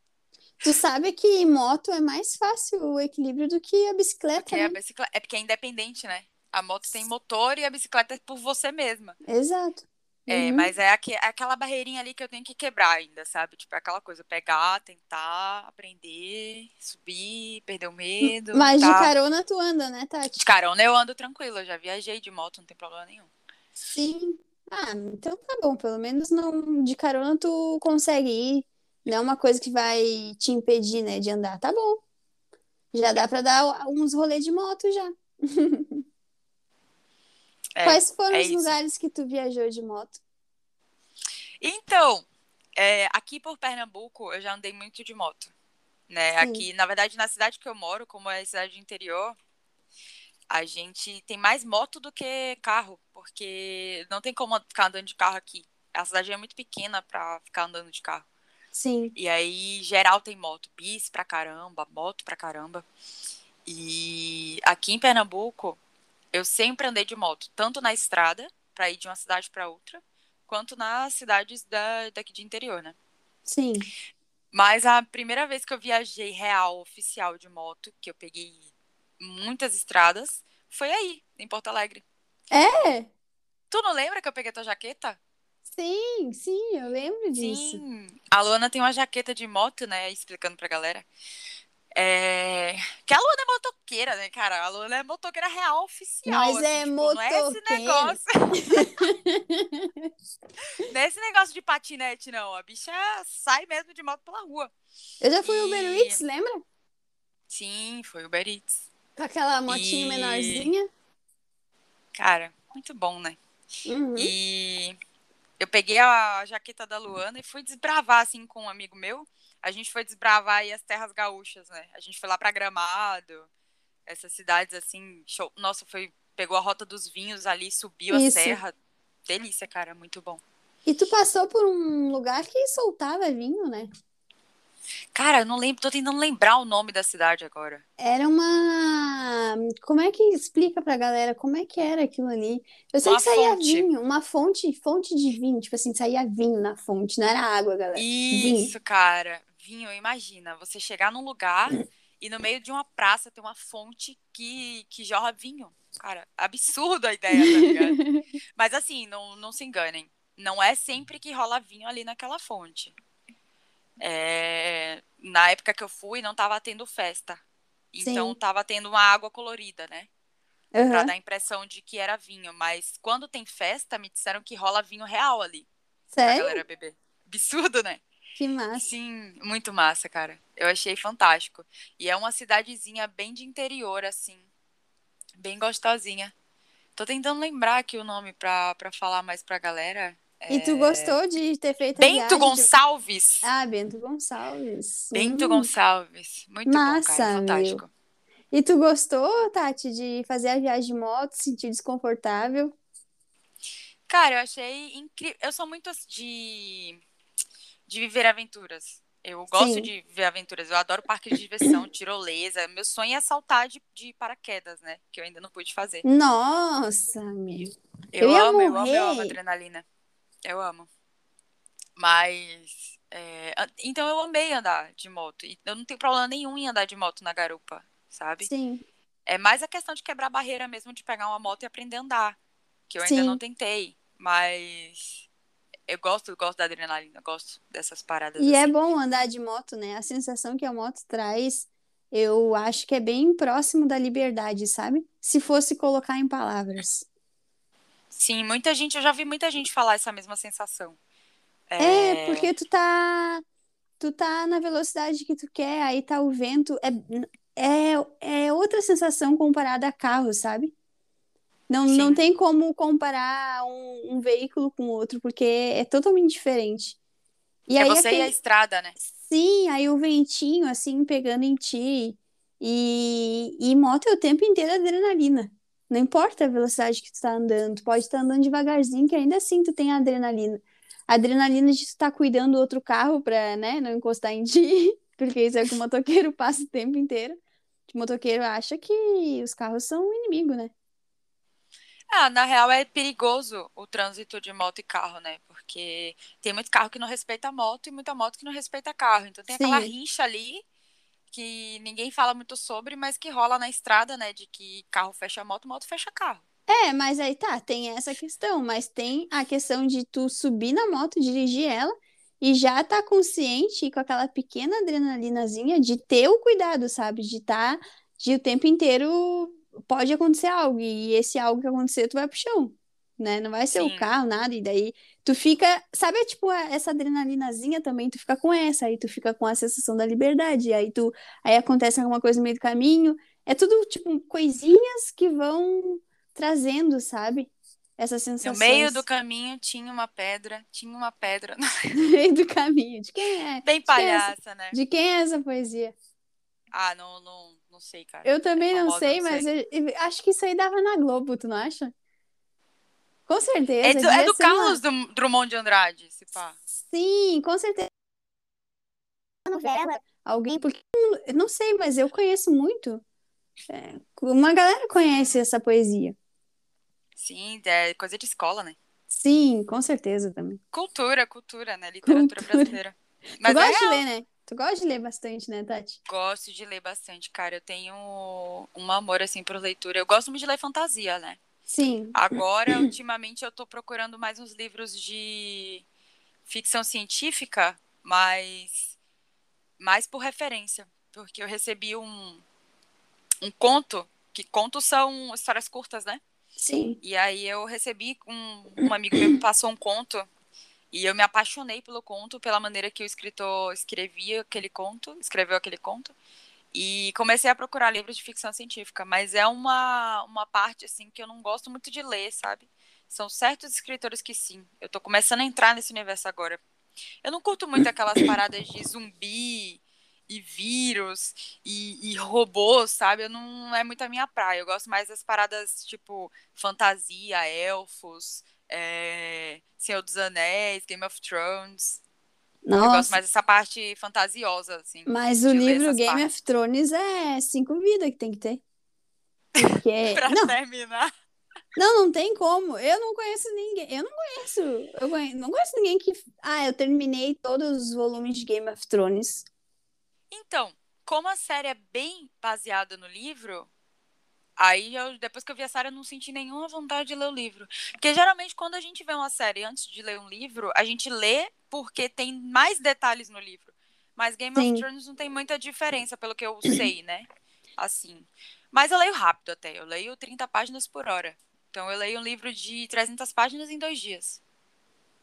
Tu sabe que moto é mais fácil o equilíbrio do que a bicicleta, Porque a né? bicicleta. É porque é independente, né? A moto tem motor e a bicicleta é por você mesma. Exato. É, Uhum. mas é, aque- é aquela barreirinha ali que eu tenho que quebrar ainda, sabe? Tipo, é aquela coisa, pegar, tentar, aprender, subir, perder o medo, Mas de tá? carona tu anda, né, Tati? De carona eu ando tranquila, eu já viajei de moto, não tem problema nenhum. Sim. Ah, então tá bom. Pelo menos não de carona tu consegue ir. Não é uma coisa que vai te impedir, né, de andar. Tá bom. Já dá pra dar uns rolês de moto já. É, Quais foram é os isso. lugares que tu viajou de moto? Então, é, aqui por Pernambuco eu já andei muito de moto, né? Sim. Aqui, na verdade, na cidade que eu moro, como é cidade de interior, a gente tem mais moto do que carro, porque não tem como ficar andando de carro aqui. A cidade é muito pequena pra ficar andando de carro. Sim. E aí, geral tem moto, bis pra caramba, moto pra caramba. E aqui em Pernambuco, eu sempre andei de moto, tanto na estrada, pra ir de uma cidade pra outra, quanto nas cidades da, daqui de interior, né? Sim. Mas a primeira vez que eu viajei real, oficial de moto, que eu peguei muitas estradas, foi aí, em Porto Alegre. É? Tu não lembra que eu peguei tua jaqueta? Sim, sim, eu lembro disso. Sim. A Luana tem uma jaqueta de moto, né? Explicando pra galera. É... Que a Luana é motoqueira, né, cara? A Luana é motoqueira real oficial. Nós assim, é tipo, Não é esse motoqueira. negócio. não é esse negócio de patinete, não. A bicha sai mesmo de moto pela rua. Eu já fui Uber E- Eats, lembra? Sim, foi Uber Eats. Com aquela motinha E- menorzinha. Cara, muito bom, né? Uhum. E eu peguei a jaqueta da Luana e fui desbravar, assim, com um amigo meu. A gente foi desbravar aí as terras gaúchas, né? A gente foi lá pra Gramado, essas cidades, assim, show. Nossa, foi... Pegou a rota dos vinhos ali, subiu a Isso. serra. Delícia, cara, muito bom. E tu passou por um lugar que soltava vinho, né? Cara, eu não lembro, tô tentando lembrar o nome da cidade agora. Era uma. Como é que explica pra galera como é que era aquilo ali? Eu sei Uma que saía fonte. vinho, uma fonte, fonte de vinho, tipo assim, saía vinho na fonte, não era água, galera. Vinho. Isso, cara. Vinho, imagina, você chegar num lugar e no meio de uma praça tem uma fonte que, que jorra vinho. Cara, absurdo a ideia, tá ligado? Mas assim, não, não se enganem. Não é sempre que rola vinho ali naquela fonte. É, Na época que eu fui, não tava tendo festa. Então Sim. tava tendo uma água colorida, né? Pra Aham. dar a impressão de que era vinho. Mas quando tem festa, me disseram que rola vinho real ali. Pra Sério? galera beber. Absurdo, né? Que massa. Sim, muito massa, cara. Eu achei fantástico. E é uma cidadezinha bem de interior, assim. Bem gostosinha. Tô tentando lembrar aqui o nome pra, pra falar mais pra galera. E tu É, gostou de ter feito a Bento de- Gonçalves. Ah, Bento Gonçalves. Bento Hum. Gonçalves. Muito bom, Massa, cara. meu. Fantástico. E tu gostou, Tati, de fazer a viagem de moto, se sentir desconfortável? Cara, eu achei incrível. Eu sou muito de, de viver aventuras. Eu gosto Sim. de viver aventuras. Eu adoro parque de diversão, tirolesa. Meu sonho é saltar de, de paraquedas, né? Que eu ainda não pude fazer. Nossa, meu. Eu, Eu amo, eu amo, eu amo adrenalina. Eu amo. Mas. é, então eu amei andar de moto. E eu não tenho problema nenhum em andar de moto na garupa, sabe? Sim, É mais a questão de quebrar a barreira mesmo de pegar uma moto e aprender a andar. Que eu ainda não tentei. Mas. Eu gosto, eu gosto da adrenalina, gosto dessas paradas E é assim. bom andar de moto, né? A sensação que a moto traz, eu acho que é bem próximo da liberdade, sabe? Se fosse colocar em palavras. Sim, muita gente, eu já vi muita gente falar essa mesma sensação. É, É, porque tu tá, tu tá na velocidade que tu quer, aí tá o vento, é, é, é outra sensação comparada a carro, sabe? Não, não tem como comparar um, um veículo com outro, porque é totalmente diferente. E É aí você e a aquele, estrada, né? sim, aí o ventinho assim pegando em ti. E, e moto é o tempo inteiro adrenalina. Não importa a velocidade que tu tá andando, tu pode estar andando devagarzinho, que ainda assim tu tem a adrenalina. A adrenalina de tu estar cuidando do outro carro pra, né, não encostar em ti, porque isso é o que o motoqueiro passa o tempo inteiro. O motoqueiro acha que os carros são um inimigo, né? Ah, na real é perigoso o trânsito de moto e carro, né? Porque tem muito carro que não respeita a moto e muita moto que não respeita carro. Então tem aquela Sim, rincha ali que ninguém fala muito sobre, mas que rola na estrada, né? De que carro fecha moto, moto fecha carro. É, mas aí tá, tem essa questão, mas tem a questão de tu subir na moto, dirigir ela e já tá consciente com aquela pequena adrenalinazinha de ter o cuidado, sabe? De tá, de o tempo inteiro pode acontecer algo e esse algo que acontecer, tu vai pro chão, né? Não vai ser o Sim, carro, nada, e daí tu fica, sabe, tipo, essa adrenalinazinha também, tu fica com essa, aí tu fica com a sensação da liberdade, aí tu, aí acontece alguma coisa no meio do caminho, é tudo, tipo, coisinhas que vão trazendo, sabe? Essas no meio do caminho tinha uma pedra, tinha uma pedra. no meio do caminho. De quem é? Bem De quem é essa, palhaça, né? de quem é essa poesia? Ah, não, não, não sei, cara. Eu É também não famosa, sei, não mas sei. eu- eu acho que isso aí dava na Globo, tu não acha? Com É certeza, do, é do ser uma. Carlos Drum- Drummond de Andrade, se pá. Sim, com certeza. novela, alguém, porque não sei, mas eu conheço muito. É, uma galera conhece essa poesia. sim, é coisa de escola, né? Sim, com certeza também. Cultura, cultura, né? Literatura Cultura. brasileira. Tu Mas é gosta de real. ler, né? Tu gosta de ler bastante, né, Tati? Gosto de ler bastante, cara. Eu tenho um amor, assim, por leitura. Eu gosto muito de ler fantasia, né? Sim, Agora, ultimamente, eu tô procurando mais uns livros de ficção científica, mas mais por referência. Porque eu recebi um, um conto, que contos são histórias curtas, né? sim. E aí eu recebi um, um amigo meu me passou um conto e eu me apaixonei pelo conto, pela maneira que o escritor escrevia aquele conto, escreveu aquele conto. E comecei a procurar livros de ficção científica, mas é uma, uma parte assim que eu não gosto muito de ler, sabe? São certos escritores que sim. Eu tô começando a entrar nesse universo agora. Eu não curto muito aquelas paradas de zumbi e vírus e, e robôs, sabe? Eu não é muito a minha praia. Eu gosto mais das paradas tipo fantasia, elfos, é, Senhor dos Anéis, Game of Thrones. Eu gosto Nossa, mais dessa parte fantasiosa, assim, mas o livro Game partes. of Thrones é cinco vidas que tem que ter. Porque. pra Não, terminar. não, não tem como. Eu não conheço ninguém. Eu não conheço. Eu conhe- não conheço ninguém que. Ah, eu terminei todos os volumes de Game of Thrones. Então, como a série é bem baseada no livro, aí eu, depois que eu vi a série, eu não senti nenhuma vontade de ler o livro. Porque geralmente, quando a gente vê uma série antes de ler um livro, a gente lê porque tem mais detalhes no livro. Mas Game of Sim. Thrones não tem muita diferença, pelo que eu sei, né? assim. Mas eu leio rápido até. Eu leio 30 páginas por hora. Então eu leio um livro de 300 páginas em dois dias.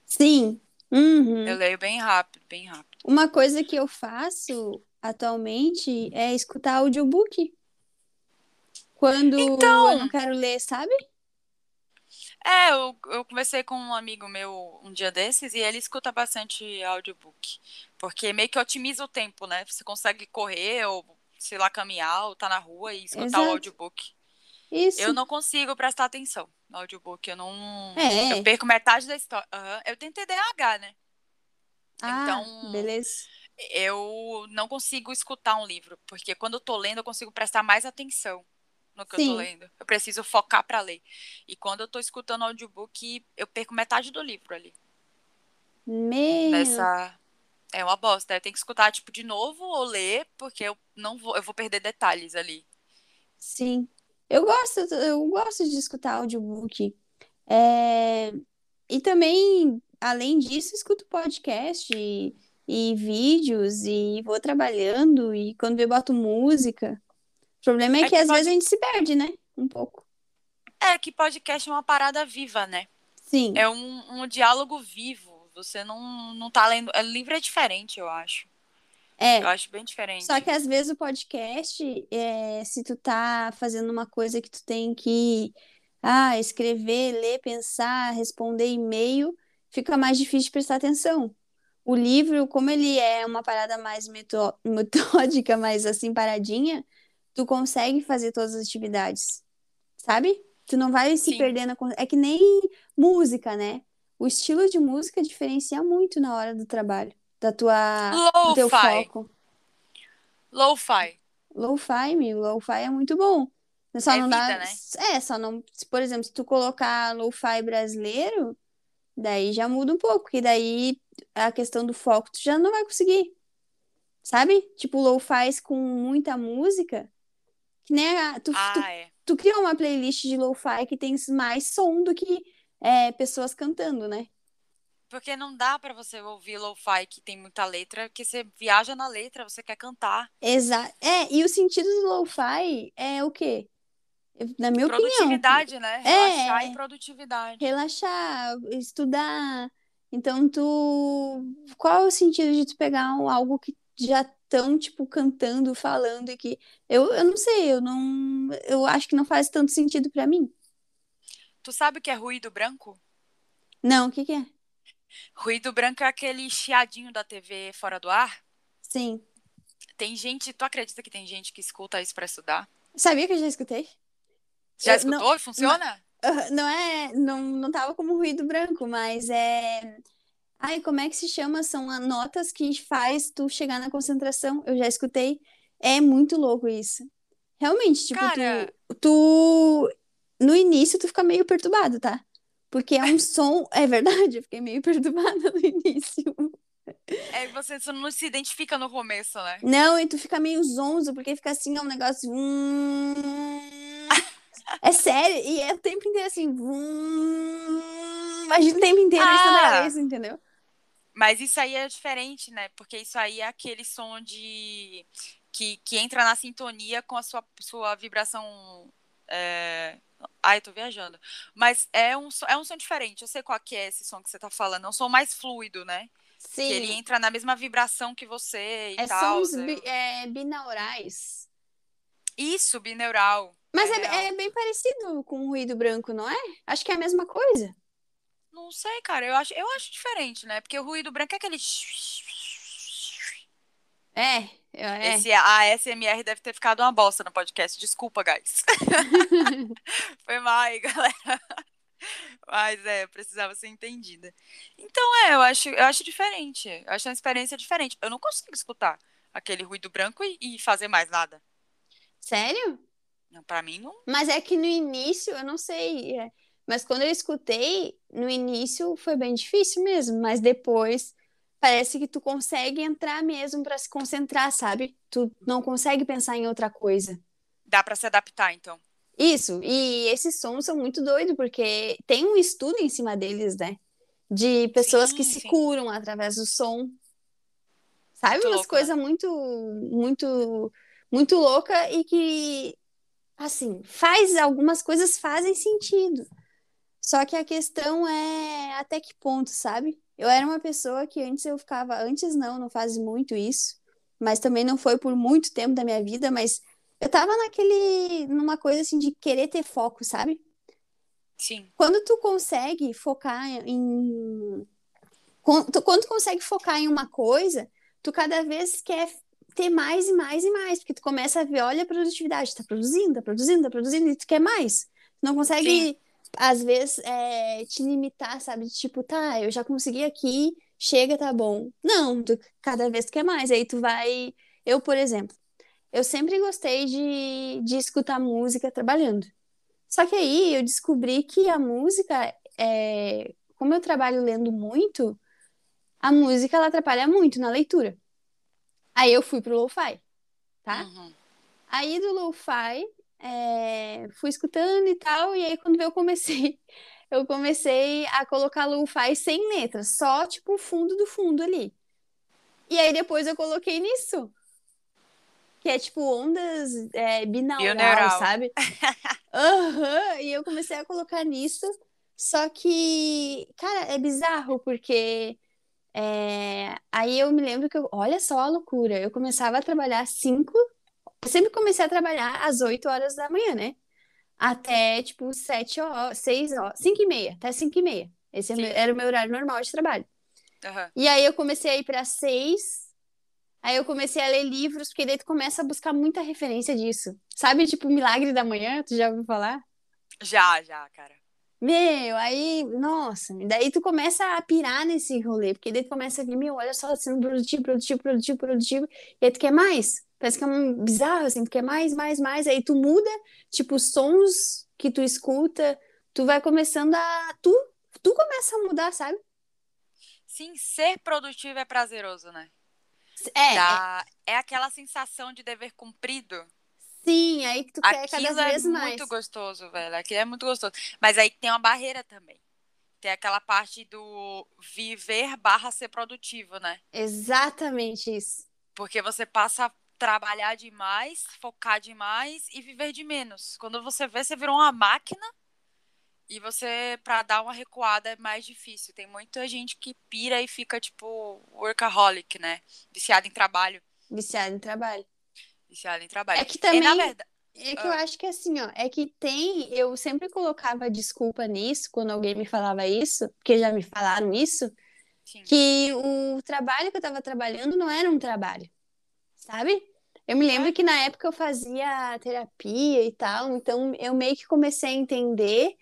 Sim. Uhum. Eu leio bem rápido, bem rápido. Uma coisa que eu faço atualmente é escutar audiobook. Quando Então- eu não quero ler, sabe? É, eu, eu conversei com um amigo meu um dia desses e ele escuta bastante audiobook. Porque meio que otimiza o tempo, né? Você consegue correr ou, sei lá, caminhar ou tá na rua e escutar Exato. o audiobook. Isso. Eu não consigo prestar atenção no audiobook. Eu não. É. Eu perco metade da história. Aham. Eu tenho TDAH, né? Ah, então- beleza. Eu não consigo escutar um livro. Porque quando eu tô lendo, eu consigo prestar mais atenção no que eu Sim. tô lendo. Eu preciso focar pra ler. E quando eu tô escutando audiobook, eu perco metade do livro ali. Meu. Nessa. É uma bosta. Eu tenho que escutar, tipo, de novo ou ler, porque eu não vou, eu vou perder detalhes ali. Sim. Eu gosto, eu gosto de escutar audiobook. É, E também, além disso, escuto podcast e, e vídeos e vou trabalhando e quando eu boto música. O problema é, É que que às pode- vezes a gente se perde, né? Um pouco. É que podcast é uma parada viva, né? Sim. É um, um diálogo vivo. Você não, não tá lendo. É, livro é diferente, eu acho. É. Eu acho bem diferente. Só que às vezes o podcast, é, se tu tá fazendo uma coisa que tu tem que ah, escrever, ler, pensar, responder e-mail, fica mais difícil de prestar atenção. O livro, como ele é uma parada mais metódica, mais assim paradinha, tu consegue fazer todas as atividades, sabe? Tu não vai se Sim. perder na... É que nem música, né? O estilo de música diferencia muito na hora do trabalho, da tua, do teu foco. Lo-fi. Lo-fi, meu, lo-fi é muito bom. Só É não dá. vida, né? É, só não. se, Por exemplo, se tu colocar lo-fi brasileiro, daí já muda um pouco, porque daí a questão do foco tu já não vai conseguir. Sabe? Tipo, lo-fi com muita música. A, tu, tu, Ah, é. tu cria uma playlist de lo-fi que tem mais som do que é, pessoas cantando, né? Porque não dá pra você ouvir lo-fi que tem muita letra, que você viaja na letra, você quer cantar. Exato. É, e o sentido do lo-fi é o quê? Na minha opinião. Produtividade, né? É. Relaxar e produtividade. relaxar, estudar. Então, tu. Qual é o sentido de tu pegar algo que já estão, tipo, cantando, falando e que. Eu, eu não sei, eu não. Eu acho que não faz tanto sentido pra mim. Tu sabe o que é ruído branco? Não, o que que é? Ruído branco é aquele chiadinho da TV fora do ar. Sim. Tem gente, tu acredita que tem gente que escuta isso pra estudar? Sabia que eu já escutei? Já Eu- não- escutou? Funciona? Ah, Não é. Não, não tava como ruído branco, mas é. Ai, como é que se chama? São as notas que faz tu chegar na concentração. Eu já escutei. É muito louco isso. Realmente, tipo, Cara. tu, tu. No início tu fica meio perturbado, tá? Porque é um som. É verdade, eu fiquei meio perturbada no início. É, você não se identifica no começo, né? Não, e tu fica meio zonzo, porque fica assim, é um negócio. É sério, e é o tempo inteiro assim. Imagina o tempo inteiro isso Ah. cabeça, entendeu? Mas isso aí é diferente, né? Porque isso aí é aquele som de. que, que entra na sintonia com a sua, sua vibração. É... Ai, tô viajando. Mas é um, é um som diferente. Eu sei qual que é esse som que você tá falando. É um som mais fluido, né? Sim. Que ele entra na mesma vibração que você e É tal. sons né? bi- é, binaurais. Isso, bineural. Mas é, real. é bem parecido com o ruído branco, não é? Acho que é a mesma coisa. Não sei, cara. Eu acho, eu acho diferente, né? Porque o ruído branco é aquele. É, é. Esse ASMR deve ter ficado uma bosta no podcast. Desculpa, guys. Foi mal aí, galera. Mas é, precisava ser entendida. Então, é, eu acho, eu acho diferente. Eu acho uma experiência diferente. Eu não consigo escutar aquele ruído branco e, e fazer mais nada. Sério? Não, pra mim, não. Mas é que no início, eu não sei. é, Mas quando eu escutei, no início foi bem difícil mesmo. Mas depois parece que tu consegue entrar mesmo pra se concentrar, sabe? Tu não consegue pensar em outra coisa. Dá pra se adaptar, então. Isso, e esses sons são muito doidos, porque tem um estudo em cima deles, né? De pessoas Sim, que se sim. curam através do som. Sabe? Muito Umas louco, coisas muito, muito, muito louca e que, assim, faz algumas coisas fazem sentido. Só que a questão é até que ponto, sabe? Eu era uma pessoa que antes eu ficava, antes não, não faz muito isso, mas também não foi por muito tempo da minha vida, mas eu tava naquele, numa coisa assim de querer ter foco, sabe? Sim. Quando tu consegue focar em. Quando tu, quando tu consegue focar em uma coisa, tu cada vez quer ter mais e mais e mais, porque tu começa a ver, olha a produtividade, tá produzindo, tá produzindo, tá produzindo, e tu quer mais. Tu não consegue, Sim. Às vezes, é, te limitar, sabe? Tipo, tá, eu já consegui aqui, chega, tá bom. Não, tu, cada vez tu quer mais. Aí tu vai. Eu, por exemplo, eu sempre gostei de, de escutar música trabalhando. Só que aí eu descobri que a música, é, como eu trabalho lendo muito, a música ela atrapalha muito na leitura. Aí eu fui pro lo-fi, tá? Uhum. Aí do lo-fi, é, fui escutando e tal, e aí quando eu comecei, eu comecei a colocar lo-fi sem letras, só tipo o fundo do fundo ali. E aí depois eu coloquei nisso. Que é tipo ondas é, binaural, Binaural. sabe? Aham, e eu comecei a colocar nisso. Só que, cara, é bizarro, porque é, aí eu me lembro que eu, olha só a loucura, eu começava a trabalhar às 5, eu sempre comecei a trabalhar às 8 horas da manhã, né? Até tipo 7 horas, 6 horas, 5 e meia, até 5 e meia. Esse é Sim. era o meu horário normal de trabalho. Aham. E aí eu comecei a ir para 6, aí eu comecei a ler livros, porque daí tu começa a buscar muita referência disso. Sabe, tipo, Milagre da Manhã, tu já ouviu falar? Já, já, cara. Meu, aí, nossa, daí tu começa a pirar nesse rolê, porque daí tu começa a ver, meu, olha só, sendo produtivo, produtivo, produtivo, produtivo, e aí tu quer mais. Parece que é um bizarro, assim, tu quer mais, mais, mais, aí tu muda, tipo, os sons que tu escuta, tu vai começando a. Tu, tu começa a mudar, sabe? Sim, ser produtivo é prazeroso, né? É, Dá- É aquela sensação de dever cumprido. sim, aí que tu quer cada Aquilo é vez mais. muito gostoso, velho. Aquilo é muito gostoso. Mas aí tem uma barreira também. Tem aquela parte do viver barra ser produtivo, né? Exatamente isso. Porque você passa trabalhar demais, focar demais e viver de menos. Quando você vê, você virou uma máquina e você, pra dar uma recuada, é mais difícil. Tem muita gente que pira e fica, tipo, workaholic, né? Viciado em trabalho. Viciado em trabalho. Viciado em trabalho. É que E, também. na verdade, É que eu Ah. acho que assim, ó, é que tem, eu sempre colocava desculpa nisso quando alguém me falava isso, porque já me falaram isso, sim. que o trabalho que eu tava trabalhando não era um trabalho, sabe? Eu me lembro que na época eu fazia terapia e tal, então eu meio que comecei a entender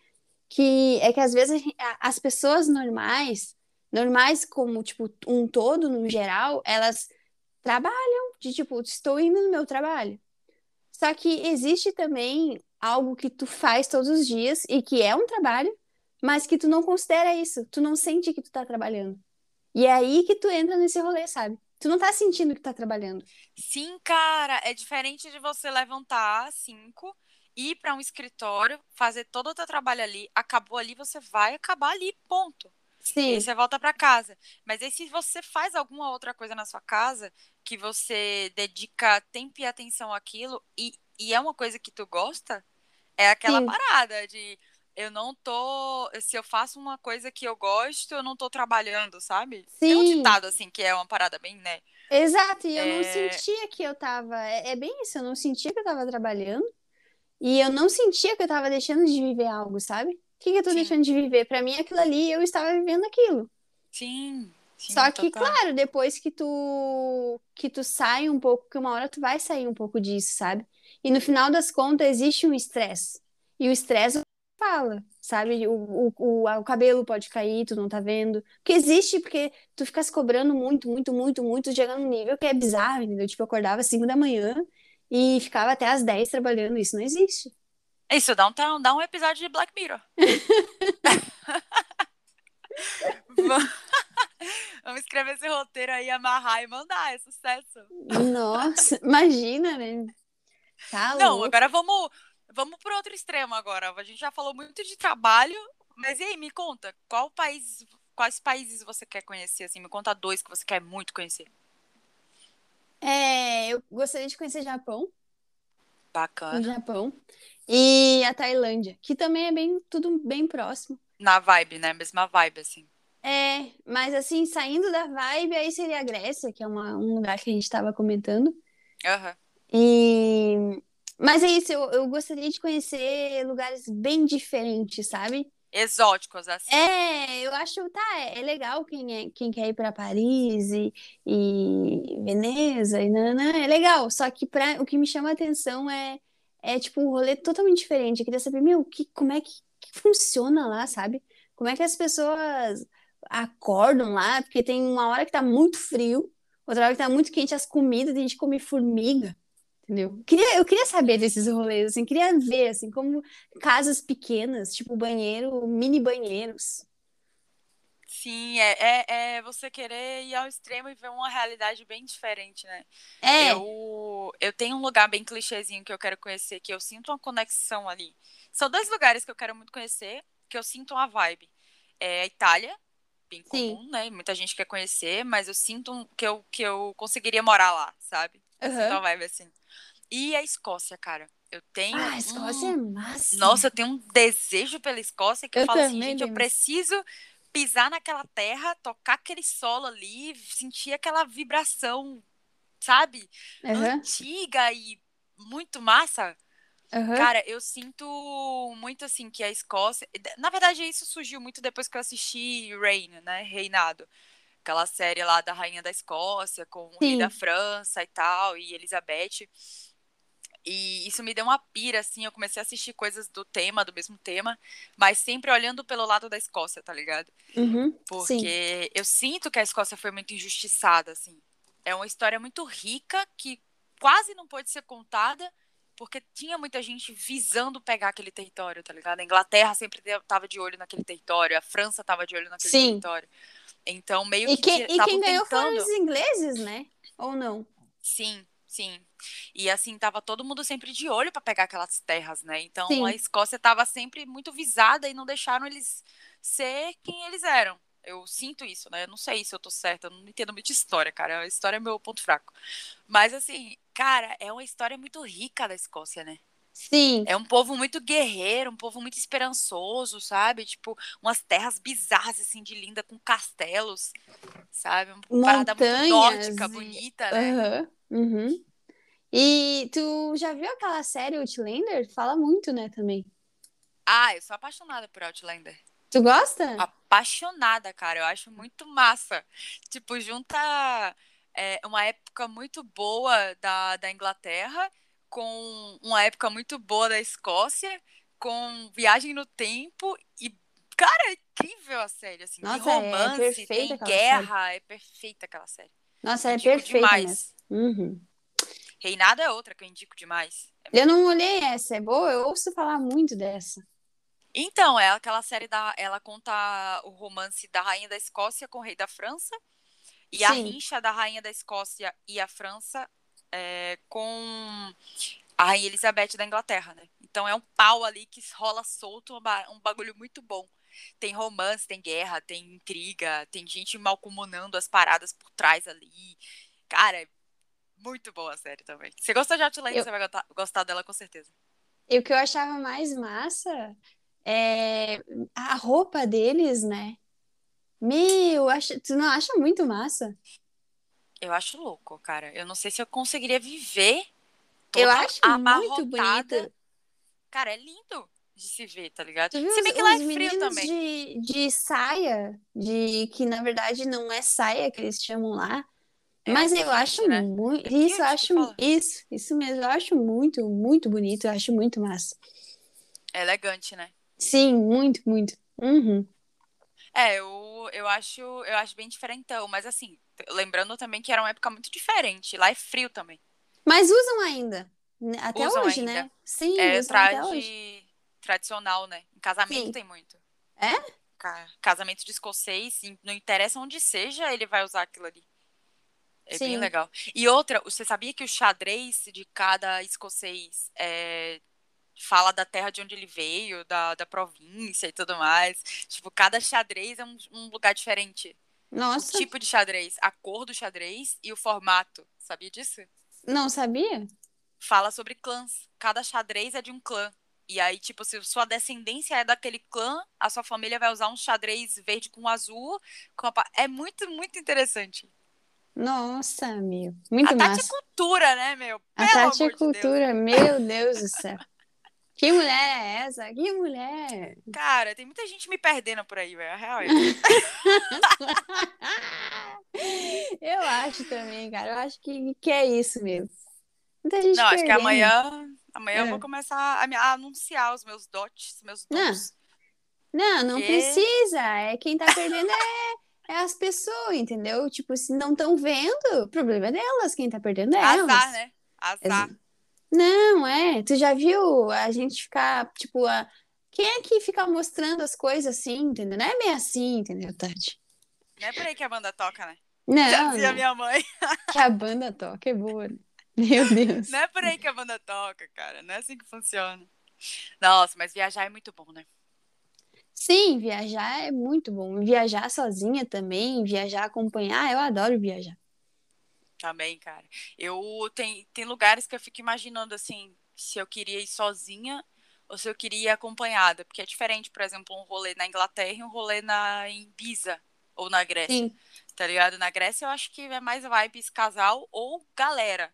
que é que às vezes as pessoas normais, normais como tipo um todo no geral, elas trabalham de tipo, estou indo no meu trabalho. Só que existe também algo que tu faz todos os dias e que é um trabalho, mas que tu não considera isso, tu não sente que tu tá trabalhando. E é aí que tu entra nesse rolê, sabe? Tu não tá sentindo que tá trabalhando. Sim, cara, é diferente de você levantar às 5, ir para um escritório, fazer todo o teu trabalho ali, acabou ali, você vai acabar ali, ponto. E Sim, aí você volta para casa. Mas aí se você faz alguma outra coisa na sua casa, que você dedica tempo e atenção àquilo, e, e é uma coisa que tu gosta, é aquela sim, parada de eu não tô. Se eu faço uma coisa que eu gosto, eu não tô trabalhando, sabe? Tem um sim. ditado assim que é uma parada bem, né? Exato, e eu não É, sentia que eu tava. É, é bem isso, eu não sentia que eu tava trabalhando e eu não sentia que eu tava deixando de viver algo, sabe? O que que eu tô sim, deixando de viver? Pra mim, aquilo ali, eu estava vivendo aquilo. sim, sim, Só que, total. claro, depois que tu que tu sai um pouco, que uma hora tu vai sair um pouco disso, sabe? E no final das contas existe um estresse. E o estresse fala, sabe? O, o, o, o cabelo pode cair, tu não tá vendo. Porque existe, porque tu fica se cobrando muito, muito, muito, muito, chegando num nível que é bizarro, entendeu? Tipo, eu acordava às 5 da manhã e ficava até às 10 trabalhando. Isso não existe. Isso, dá um, dá um episódio de Black Mirror. Va- Vamos escrever esse roteiro aí, amarrar e mandar, é sucesso. Nossa, imagina, né? Tá Não, louco. agora vamos, vamos pro outro extremo agora. A gente já falou muito de trabalho, mas e aí, me conta, qual país, quais países você quer conhecer, assim? Me conta dois que você quer muito conhecer. É, eu gostaria de conhecer Japão. Bacana. Japão. E a Tailândia, que também é bem tudo bem próximo. Na vibe, né? Mesma vibe, assim. É, mas assim, saindo da vibe, aí seria a Grécia, que é uma, um lugar que a gente estava comentando. Aham. E... Mas é isso, eu, eu gostaria de conhecer lugares bem diferentes, sabe? Exóticos, assim. É, eu acho, tá, é, é legal quem, é, quem quer ir para Paris e, e Veneza e nananã, é legal. Só que pra, o que me chama a atenção é, é tipo, um rolê totalmente diferente. Eu queria saber, meu, que, como é que, que funciona lá, sabe? Como é que as pessoas acordam lá? Porque tem uma hora que tá muito frio, outra hora que tá muito quente as comidas, a gente come formiga. Entendeu? Queria, eu queria saber desses rolês, assim, queria ver, assim, como casas pequenas, tipo banheiro, mini banheiros. Sim, é, é, é você querer ir ao extremo e ver uma realidade bem diferente, né? É, Eu, eu tenho um lugar bem clichêzinho que eu quero conhecer, que eu sinto uma conexão ali. São dois lugares que eu quero muito conhecer, que eu sinto uma vibe. É a Itália, bem sim. comum, né? Muita gente quer conhecer, mas eu sinto que eu, que eu conseguiria morar lá, sabe? Eu sinto uma vibe assim. E a Escócia, cara. Eu tenho Ah, a Escócia é massa. Nossa, eu tenho um desejo pela Escócia que eu Eu falo assim, gente, eu preciso pisar naquela terra, tocar aquele solo ali, sentir aquela vibração, sabe? Aham, Antiga e muito massa. aham. Cara, eu sinto muito assim que a Escócia. Na verdade, isso surgiu muito depois que eu assisti Reign, né? Reinado. Aquela série lá da Rainha da Escócia, com o rei da. França e tal, e Elizabeth. E isso me deu uma pira, assim. Eu comecei a assistir coisas do tema, do mesmo tema, mas sempre olhando pelo lado da Escócia, tá ligado? Uhum, sim. Porque eu sinto que a Escócia foi muito injustiçada, assim. É uma história muito rica que quase não pode ser contada, porque tinha muita gente visando pegar aquele território, tá ligado? A Inglaterra sempre tava de olho naquele território, a França tava de olho naquele Sim. território. Então, meio E que quem, e quem ganhou foram tentando. os ingleses, né? Ou não? Sim, sim. E assim, tava todo mundo sempre de olho pra pegar aquelas terras, né? Então a Sim. Escócia tava sempre muito visada e não deixaram eles ser quem eles eram. Eu sinto isso, né? Eu não sei se eu tô certa, eu não entendo muito de história, cara. A história é meu ponto fraco. Mas assim, cara, é uma história muito rica da Escócia, né? Sim. É um povo muito guerreiro, um povo muito esperançoso, sabe? Tipo, umas terras bizarras, assim, de linda, com castelos, sabe? Uma parada muito Montanhas. nórdica, e- bonita, né? Aham. Uhum. E tu já viu aquela série Outlander? Fala muito, né, também. Ah, eu sou apaixonada por Outlander. Tu gosta? Apaixonada, cara. Eu acho muito massa. Tipo, junta é, uma época muito boa da, da Inglaterra com uma época muito boa da Escócia, com viagem no tempo e, cara, é incrível a série, assim. Tem Nossa, é romance, perfeita tem guerra, é perfeita aquela série. Nossa, é Indico perfeita demais. mesmo. Uhum. Reinado é outra que eu indico demais. É Eu não olhei essa, é boa? Eu ouço falar muito dessa. Então, é aquela série da. Ela conta o romance da Rainha da Escócia com o Rei da França. E a Sim. rincha da Rainha da Escócia e a França é, com a Rainha Elizabeth da Inglaterra, né? Então é um pau ali que rola solto, um um bagulho muito bom. Tem romance, tem guerra, tem intriga, tem gente malcomunando as paradas por trás ali. Cara, é muito boa a série também. Se você gostou de Outlander, Eu- você vai gostar, gostar dela com certeza. E o que eu achava mais massa é a roupa deles, né? Meu, acho, tu não acha muito massa? Eu acho louco, cara. Eu não sei se eu conseguiria viver Eu toda acho muito bonito. Cara, é lindo de se ver, tá ligado? Tu viu Se os, bem que lá é os frio também. de, de saia, de que na verdade não é saia que eles chamam lá, mas eu acho né? muito, É isso eu acho, isso, isso mesmo, eu acho muito, muito bonito, eu acho muito massa. É elegante, né? Sim, muito, muito. Uhum. É, eu, eu acho, eu acho bem diferentão, mas assim, lembrando também que era uma época muito diferente. Lá é frio também. Mas usam ainda, né? até Usam hoje, ainda. né? Sim, É traje tradicional, né? Em casamento Sim. tem muito. É? Ca- Casamento de escocês, não interessa onde seja, ele vai usar aquilo ali. É bem Sim. legal. E outra, você sabia que o xadrez de cada escocês é, fala da terra de onde ele veio, da, da província e tudo mais? Tipo, cada xadrez é um, um lugar diferente. O Nossa, tipo de xadrez, a cor do xadrez e o formato. Sabia disso? não sabia? fala sobre clãs. Cada xadrez é de um clã. E aí, tipo, se sua descendência é daquele clã, a sua família vai usar um xadrez verde com azul. Com a... É muito, muito interessante. Nossa, meu. Muito a massa. Tati é cultura, né, meu? a Tati é cultura, de meu Deus do céu. Que mulher é essa? Que mulher? Cara, tem muita gente me perdendo por aí, velho. Real. eu acho também, cara. Eu acho que, que é isso mesmo. Muita gente Não, perdendo. acho que amanhã, amanhã é. eu vou começar a, a, anunciar os meus dotes, meus dons. Não, não, não precisa. É quem tá perdendo é, é as pessoas, entendeu? Tipo, se não estão vendo, o problema é delas. Quem tá perdendo é elas. Azar, né? Azar. Não, é. Tu já viu a gente ficar, tipo, a... quem é que fica mostrando as coisas assim, entendeu? Não é meio assim, entendeu, Tati? Não é por aí que a banda toca, né? Não. Já dizia minha mãe. Que a banda toca é boa. Né? Meu Deus. Não é por aí que a banda toca, cara. Não é assim que funciona. Nossa, mas viajar é muito bom, né? Sim, viajar é muito bom. Viajar sozinha também, viajar acompanhar, eu adoro viajar. Também, cara. Eu tem, tem lugares que eu fico imaginando assim, se eu queria ir sozinha ou se eu queria ir acompanhada, porque é diferente, por exemplo, um rolê na Inglaterra e um rolê na em Ibiza ou na Grécia. Sim. Tá ligado? Na Grécia eu acho que é mais vibes casal ou galera.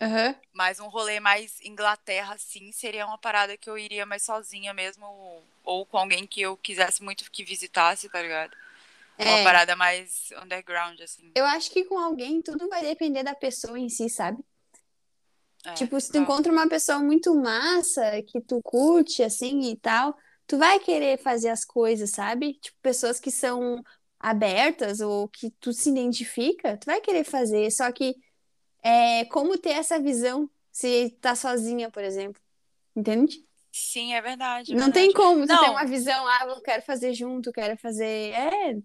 Uhum. Mas um rolê mais Inglaterra, sim, seria uma parada que eu iria mais sozinha mesmo, ou com alguém que eu quisesse muito que visitasse, tá ligado? É. Uma parada mais underground, assim. Eu acho que com alguém tudo vai depender da pessoa em si, sabe? É, tipo, se tu encontra uma pessoa muito massa, que tu curte, assim, e tal, tu vai querer fazer as coisas, sabe? Tipo, pessoas que são abertas ou que tu se identifica, tu vai querer fazer. Só que é como ter essa visão se tá sozinha, por exemplo. Entende? Sim, é verdade. É não verdade. tem como tu não. ter uma visão, ah, eu quero fazer junto, quero fazer. É.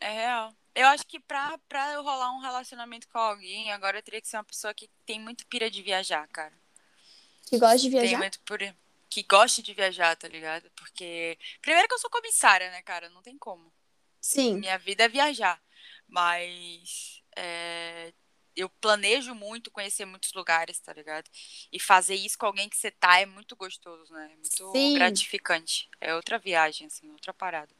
É real. Eu acho que pra, pra eu rolar um relacionamento com alguém, agora eu teria que ser uma pessoa que tem muito pira de viajar, cara. Que gosta de viajar? Tem muito pira. Que gosta de viajar, tá ligado? Porque. Primeiro que eu sou comissária, né, cara? Não tem como. Sim. Minha vida é viajar. Mas. É, eu planejo muito conhecer muitos lugares, tá ligado? E fazer isso com alguém que você tá é muito gostoso, né? É muito Sim. gratificante. É outra viagem, assim, outra parada.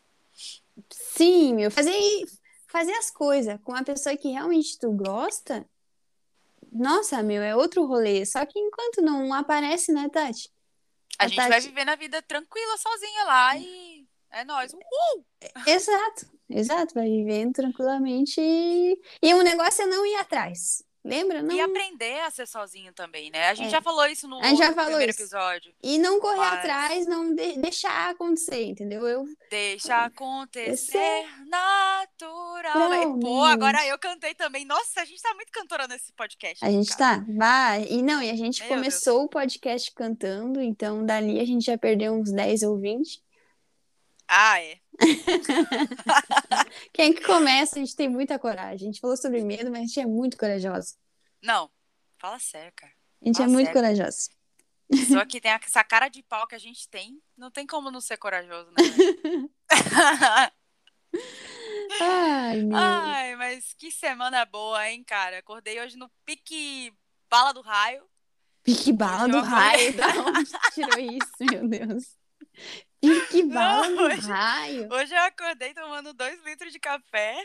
Sim, meu. Fazer, fazer as coisas com a pessoa que realmente tu gosta. Nossa, meu, é outro rolê. Só que enquanto não aparece, né, Tati? A, a gente Tati... vai viver na vida tranquila, sozinha lá e é nóis. Uhul! Exato, exato. Vai vivendo tranquilamente. E, e o negócio é não ir atrás. Lembra? Não... E aprender a ser sozinho também, né? A gente é. já falou isso no, primeiro isso. episódio. E não correr Mas... atrás, não de deixar acontecer, entendeu? Eu... Deixa acontecer naturalmente. Pô, agora eu cantei também. Nossa, a gente tá muito cantora nesse podcast. A gente cara. tá. Vai. E não, e a gente Meu começou Deus. o podcast cantando, então dali a gente já perdeu uns 10 ou 20. Ah, é. Quem que começa, a gente tem muita coragem. A gente falou sobre medo, mas a gente é muito corajosa. Não, fala sério, cara. A gente Fala é muito sério. corajosa. Só que tem essa cara de pau que a gente tem, não tem como não ser corajoso, né? Ai, meu. Ai, mas que semana boa, hein, cara? Acordei hoje no pique bala do raio. Pique bala do raio. Da onde tirou isso, meu Deus? Pique bala Não, do hoje- raio. Hoje eu acordei tomando dois litros de café,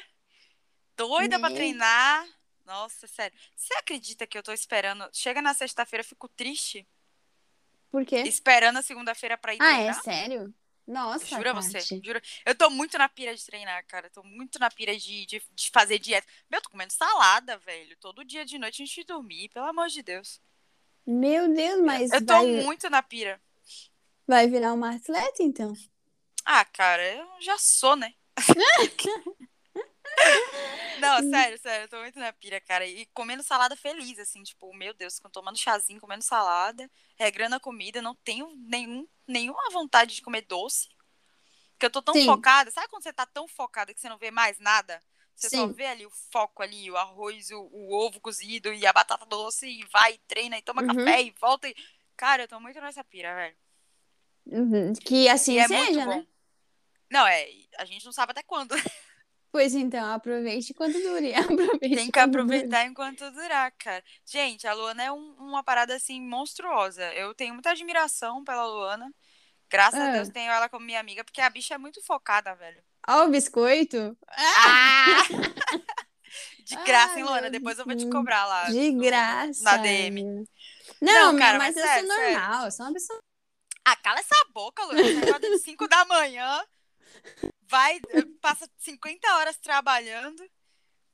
doida pra Meu. treinar. Nossa, sério. Você acredita que eu tô esperando? Chega na sexta-feira, eu fico triste, Por quê? esperando a segunda-feira pra ir Ah, é treinar. sério? Nossa, Jura você? Jura? Eu tô muito na pira de treinar, cara. Tô muito na pira de, de, de fazer dieta. Meu, eu tô comendo salada, velho. Todo dia de noite antes de dormir, pelo amor de Deus. Meu Deus, mas eu tô vai, muito na pira. Vai virar uma atleta, então? Ah, cara, eu já sou, né? Não, sério, sério, eu tô muito na pira, cara. E comendo salada feliz, assim, tipo, meu Deus, tomando chazinho, comendo salada, regrando a comida, não tenho nenhum, nenhuma vontade de comer doce. Porque eu tô tão Sim. focada. Sabe quando você tá tão focada que você não vê mais nada? Você só Sim. vê ali o foco ali, o arroz, o, o ovo cozido e a batata doce, e vai, treina, e toma Uhum. café, e volta. E... Cara, eu tô muito nessa pira, velho. Uhum, Que assim E é seja, né? bom. Não, é, a gente não sabe até quando. Pois então, aproveite enquanto dure. Aproveite Tem que quando dure. aproveitar enquanto durar, cara. Gente, a Luana é um- uma parada assim monstruosa. Eu tenho muita admiração pela Luana. Graças a Ah. Deus tenho ela como minha amiga, porque a bicha é muito focada, velho. Ó, o biscoito. Ah! De graça, Ai, hein, Luana? meu Depois eu vou te cobrar lá. De no- graça. Na DM. Não, Não, cara, mas, mas eu sério, sou normal. Eu sou uma pessoa. Ah, cala essa boca. Você acorda de 5 da manhã, vai, eh, passa 50 horas trabalhando,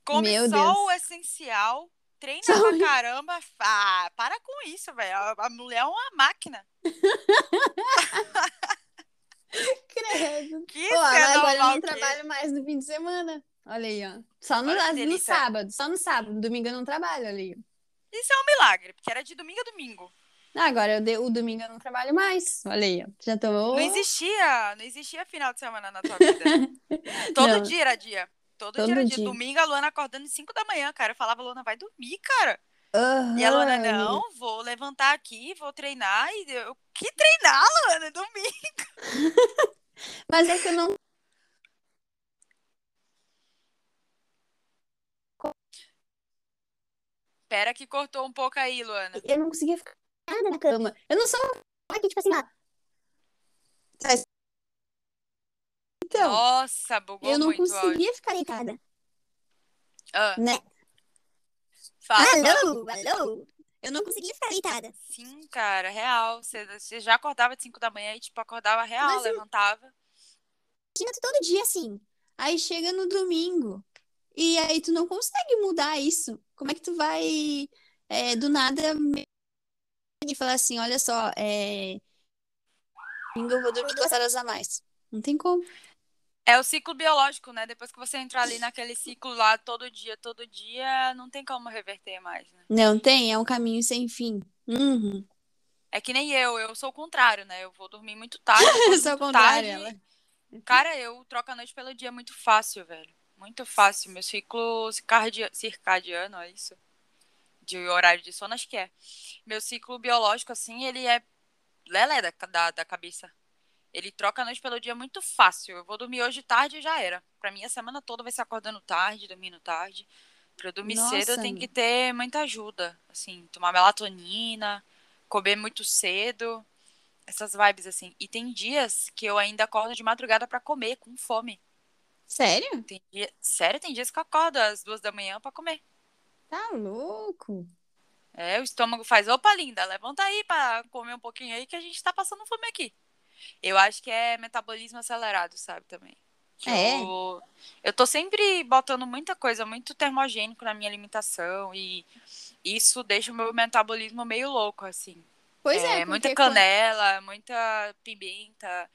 come Meu só Deus. o essencial, treina Só pra caramba. Ah, para com isso, velho. A, mulher é uma máquina. Credo. Que Pô, é agora eu não que- trabalho mais no fim de semana. Olha aí, ó. Só no, no sábado. Só no sábado. Domingo eu não trabalho, olha aí. Isso é um milagre, porque era de domingo a domingo. Ah, agora eu de- o domingo eu não trabalho mais. Olha aí. Já tô. Não existia, não existia final de semana na tua vida. Todo Não. dia era dia. Todo, Todo dia era dia. dia. Domingo a Luana acordando às 5 da manhã, cara. Eu falava, Luana, vai dormir, cara. E a Luana, não, vou levantar aqui, vou treinar. E eu, que treinar, Luana? Domingo. Mas é que eu não. Pera que cortou um pouco aí, Luana. Eu não conseguia ficar nada na cama. Eu não sou. Aqui, tipo assim, ó. Então, Nossa, bugou eu não muito conseguia ficar deitada. Ah, Né? fala, fala. Alô, alô. Eu não conseguia ficar deitada. Sim, cara, real. Você, você já acordava de 5 da manhã e, tipo, acordava real, Mas levantava. Imagina tu todo dia assim. Aí chega no domingo. E aí tu não consegue mudar isso. Como é que tu vai é, do nada e falar assim, olha só, é... domingo eu vou dormir duas horas a mais. Não tem como. É o ciclo biológico, né? Depois que você entrar ali naquele ciclo lá todo dia, todo dia, não tem como reverter mais, né? Não tem, é um caminho sem fim. Uhum. É que nem eu, eu sou o contrário, né? Eu vou dormir muito tarde. Eu sou muito contrário, tarde. ela. Cara, eu troco a noite pelo dia muito fácil, velho. Muito fácil. Meu ciclo circadia- circadiano, é isso? De horário de sono, acho que é. Meu ciclo biológico, assim, ele é lelé da, da, da cabeça. Ele troca a noite pelo dia muito fácil. Eu vou dormir hoje tarde e já era. Pra mim, a semana toda vai ser acordando tarde, dormindo tarde. Pra eu dormir cedo, eu Nossa. tenho que ter muita ajuda. Assim, tomar melatonina, comer muito cedo. Essas vibes, assim. E tem dias que eu ainda acordo de madrugada pra comer, com fome. Sério? Tem dia... Sério, tem dias que eu acordo às duas da manhã pra comer. Tá louco. É, o estômago faz, opa, linda, levanta aí pra comer um pouquinho aí que a gente tá passando fome aqui. Eu acho que é metabolismo acelerado, sabe, também. É. Eu, eu tô sempre botando muita coisa, muito termogênico na minha alimentação e isso deixa o meu metabolismo meio louco, assim. Pois É, é, muita porque quando- canela, muita pimenta,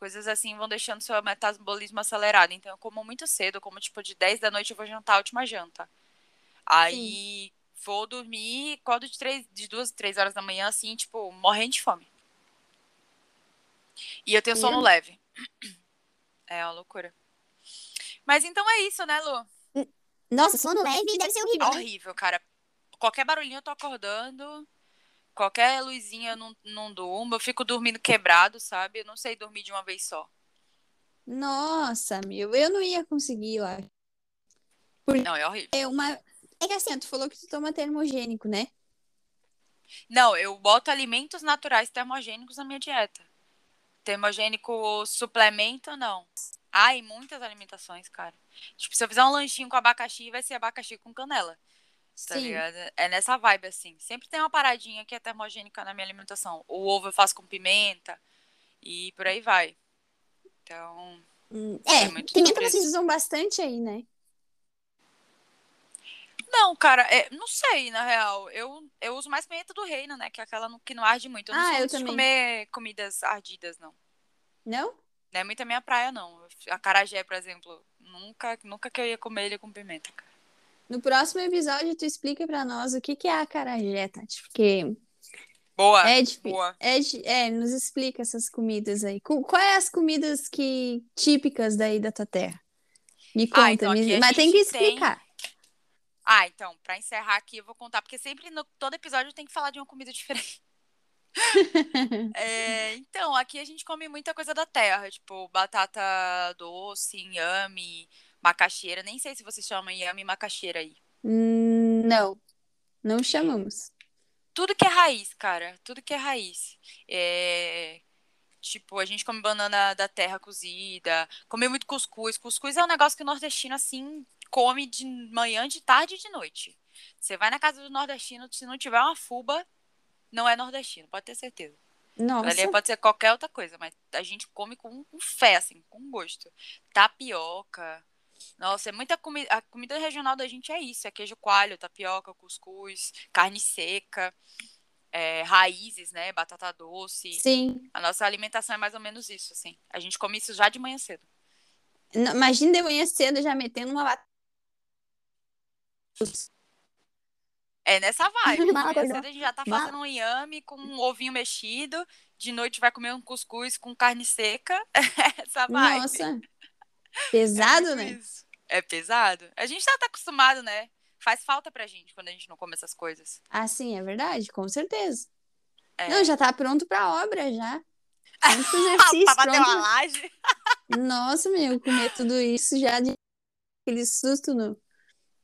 coisas assim vão deixando seu metabolismo acelerado. Então eu como muito cedo, como tipo de 10 da noite eu vou jantar a última janta. Aí vou dormir, acordo de, três, de duas, três horas da manhã, assim, tipo, morrendo de fome. E eu tenho Meu sono leve. É uma loucura. Mas então é isso, né, Lu? Nossa, sono leve deve ser horrível, né? Horrível, cara. Qualquer barulhinho eu tô acordando. Qualquer luzinha eu não, não durmo. Eu fico dormindo quebrado, sabe? Eu não sei dormir de uma vez só. Nossa, meu, eu não ia conseguir, eu acho. Não, é horrível. É uma. É que assim, tu falou que tu toma termogênico, né? Não, eu boto alimentos naturais termogênicos na minha dieta. Termogênico suplemento, não. Ah, e muitas alimentações, cara. Tipo, se eu fizer um lanchinho com abacaxi, vai ser abacaxi com canela. Tá Sim. ligado? É nessa vibe, assim. Sempre tem uma paradinha que é termogênica na minha alimentação. O ovo eu faço com pimenta e por aí vai. Então, Hum, É É, pimenta vocês usam bastante aí, né? Não, cara, é, não sei, na real. Eu, eu uso mais pimenta do reino, né? Que é aquela no- que não arde muito. Eu não Ah, sou eu muito de também. comer comidas ardidas, não. Não? Não é muito a minha praia, não. A carajé, por exemplo, nunca, nunca que eu ia comer ele com pimenta, cara. No próximo episódio, tu explica pra nós o que que é a acarajé, Tati, porque Boa, é difícil. boa. É, é, nos explica essas comidas aí. Quais as comidas que típicas daí da tua terra? Me Ah, conta, então me- mas tem que gente tem- explicar. Ah, então, pra encerrar aqui, eu vou contar, porque sempre no todo episódio tem que falar de uma comida diferente. É, então, aqui a gente come muita coisa da terra, tipo batata doce, inhame, Macaxeira. Nem sei se vocês chamam inhame macaxeira aí. Não, não chamamos. Tudo que é raiz, cara. Tudo que é raiz. É... Tipo, a gente come banana da terra cozida, come muito cuscuz. Cuscuz é um negócio que o nordestino, assim, come de manhã, de tarde e de noite. Você vai na casa do nordestino, se não tiver uma fuba, não é nordestino, pode ter certeza. Nossa, Ali pode ser qualquer outra coisa, mas a gente come com, com fé, assim, com gosto. Tapioca. Nossa, é muita comida. A comida regional da gente é isso: é queijo coalho, tapioca, cuscuz, carne seca, é, raízes, né? Batata doce. sim. A nossa alimentação é mais ou menos isso, assim. A gente come isso já de manhã cedo. Imagina de manhã cedo já metendo uma batata. É nessa vibe. Cedo a gente já tá fazendo um inhame com um ovinho mexido. De noite vai comer um cuscuz com carne seca. Essa vibe. Nossa, pesado, né? isso. É pesado. A gente já tá acostumado, né? Faz falta pra gente quando a gente não come essas coisas. Ah, sim, é verdade, com certeza. É. Não, já tá pronto pra obra, já. Pronto pro exercício, pra bater uma laje. Nossa, meu, comer tudo isso já de aquele susto no.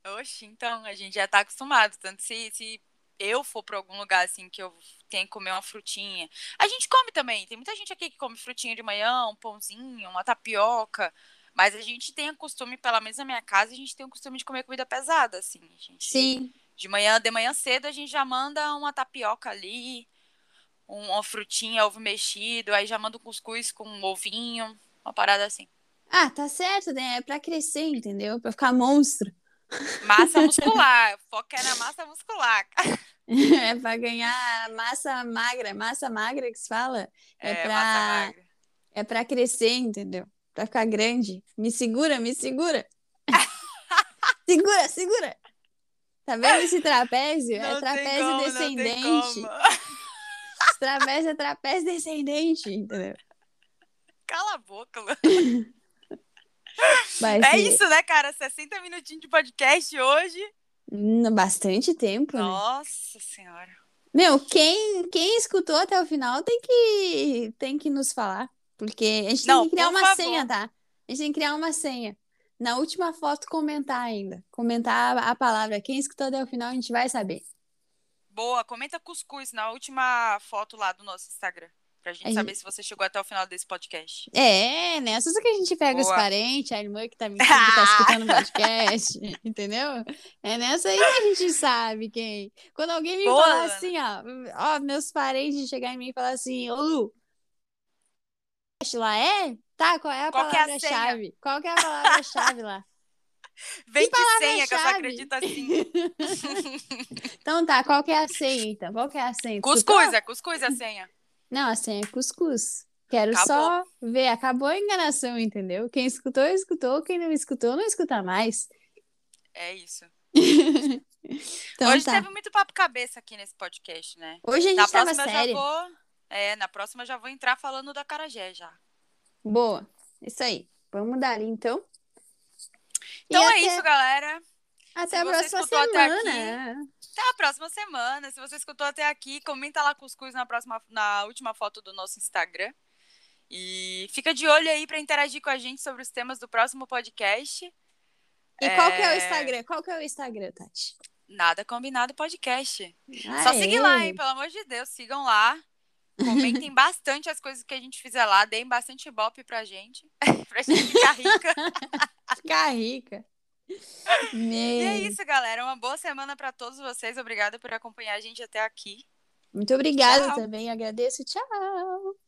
Oxi, então, a gente já tá acostumado. Tanto se, se eu for pra algum lugar assim que eu tenho que comer uma frutinha. A gente come também. Tem muita gente aqui que come frutinha de manhã, um pãozinho, uma tapioca. Mas a gente tem o costume, pelo menos na minha casa, a gente tem o costume de comer comida pesada, assim. Gente, Sim, De manhã, de manhã cedo, a gente já manda uma tapioca ali, um- uma frutinha, ovo mexido, aí já manda um cuscuz com um ovinho, uma parada assim. Ah, tá certo, né? É pra crescer, entendeu? Pra ficar monstro. Massa muscular, foca é na massa muscular. É pra ganhar massa magra. Massa magra que se fala. É, É, magra. é pra crescer, entendeu? Pra ficar grande. Me segura, me segura. segura, segura. Tá vendo esse trapézio? é Não tem trapézio como, descendente. Esse trapézio é trapézio descendente, entendeu? Cala a boca. Vai É ser isso, né, cara? 60 minutinhos de podcast hoje. n- bastante tempo, né? Nossa senhora. Meu, quem, quem escutou até o final tem que, tem que nos falar. Porque a gente Não, tem que criar uma favor. senha, tá? A gente tem que criar uma senha. Na última foto, comentar ainda. Comentar a palavra. Quem escutou até o final, a gente vai saber. Boa, comenta cuscuz na última foto lá do nosso Instagram. Pra gente A saber se você chegou até o final desse podcast. É, né? Só que a gente pega os Boa. parentes, a irmã que tá me que tá escutando o podcast, entendeu? É nessa aí que a gente sabe quem. Quando alguém me Boa, falar Ana. assim, ó, ó, meus parentes chegar em mim e falar assim, ô Lu, lá é? Tá, qual é a Qual que é a palavra-chave? Qual que é a palavra-chave lá? Vem de palavra senha, que eu só acredito assim. Então tá, qual que é a senha, então? Qual que é a senha? Cuscuz, é cuscuz a senha. Não, a senha é cuscuz. Quero Acabou. só ver, acabou a enganação, entendeu? Quem escutou, escutou. Quem não escutou, não escuta mais. É isso. Então Hoje tá. teve muito papo cabeça aqui nesse podcast, né? Hoje a gente Na tava próxima eu já sério. vou. É, na próxima eu já vou entrar falando da Carajé já. Boa. Isso aí. Vamos dar ali, então. E Então é até, isso, galera. Até Se a próxima escutou até semana. Até a próxima semana. Se você escutou até aqui, comenta lá cuscuz na próxima, na última foto do nosso Instagram. E fica de olho aí para interagir com a gente sobre os temas do próximo podcast. E qual que é o É. Instagram? Qual que é o Instagram, Tati? Nada combinado podcast. Ah, Só é? seguir lá, hein? Pelo amor de Deus, sigam lá. Comentem bastante as coisas que a gente fizer lá, deem bastante ibope pra gente, pra gente ficar rica. Ficar rica. E é Meu. isso, galera. Uma boa semana pra todos vocês. Obrigada por acompanhar a gente até aqui. Muito obrigada Tchau. também. Agradeço. Tchau.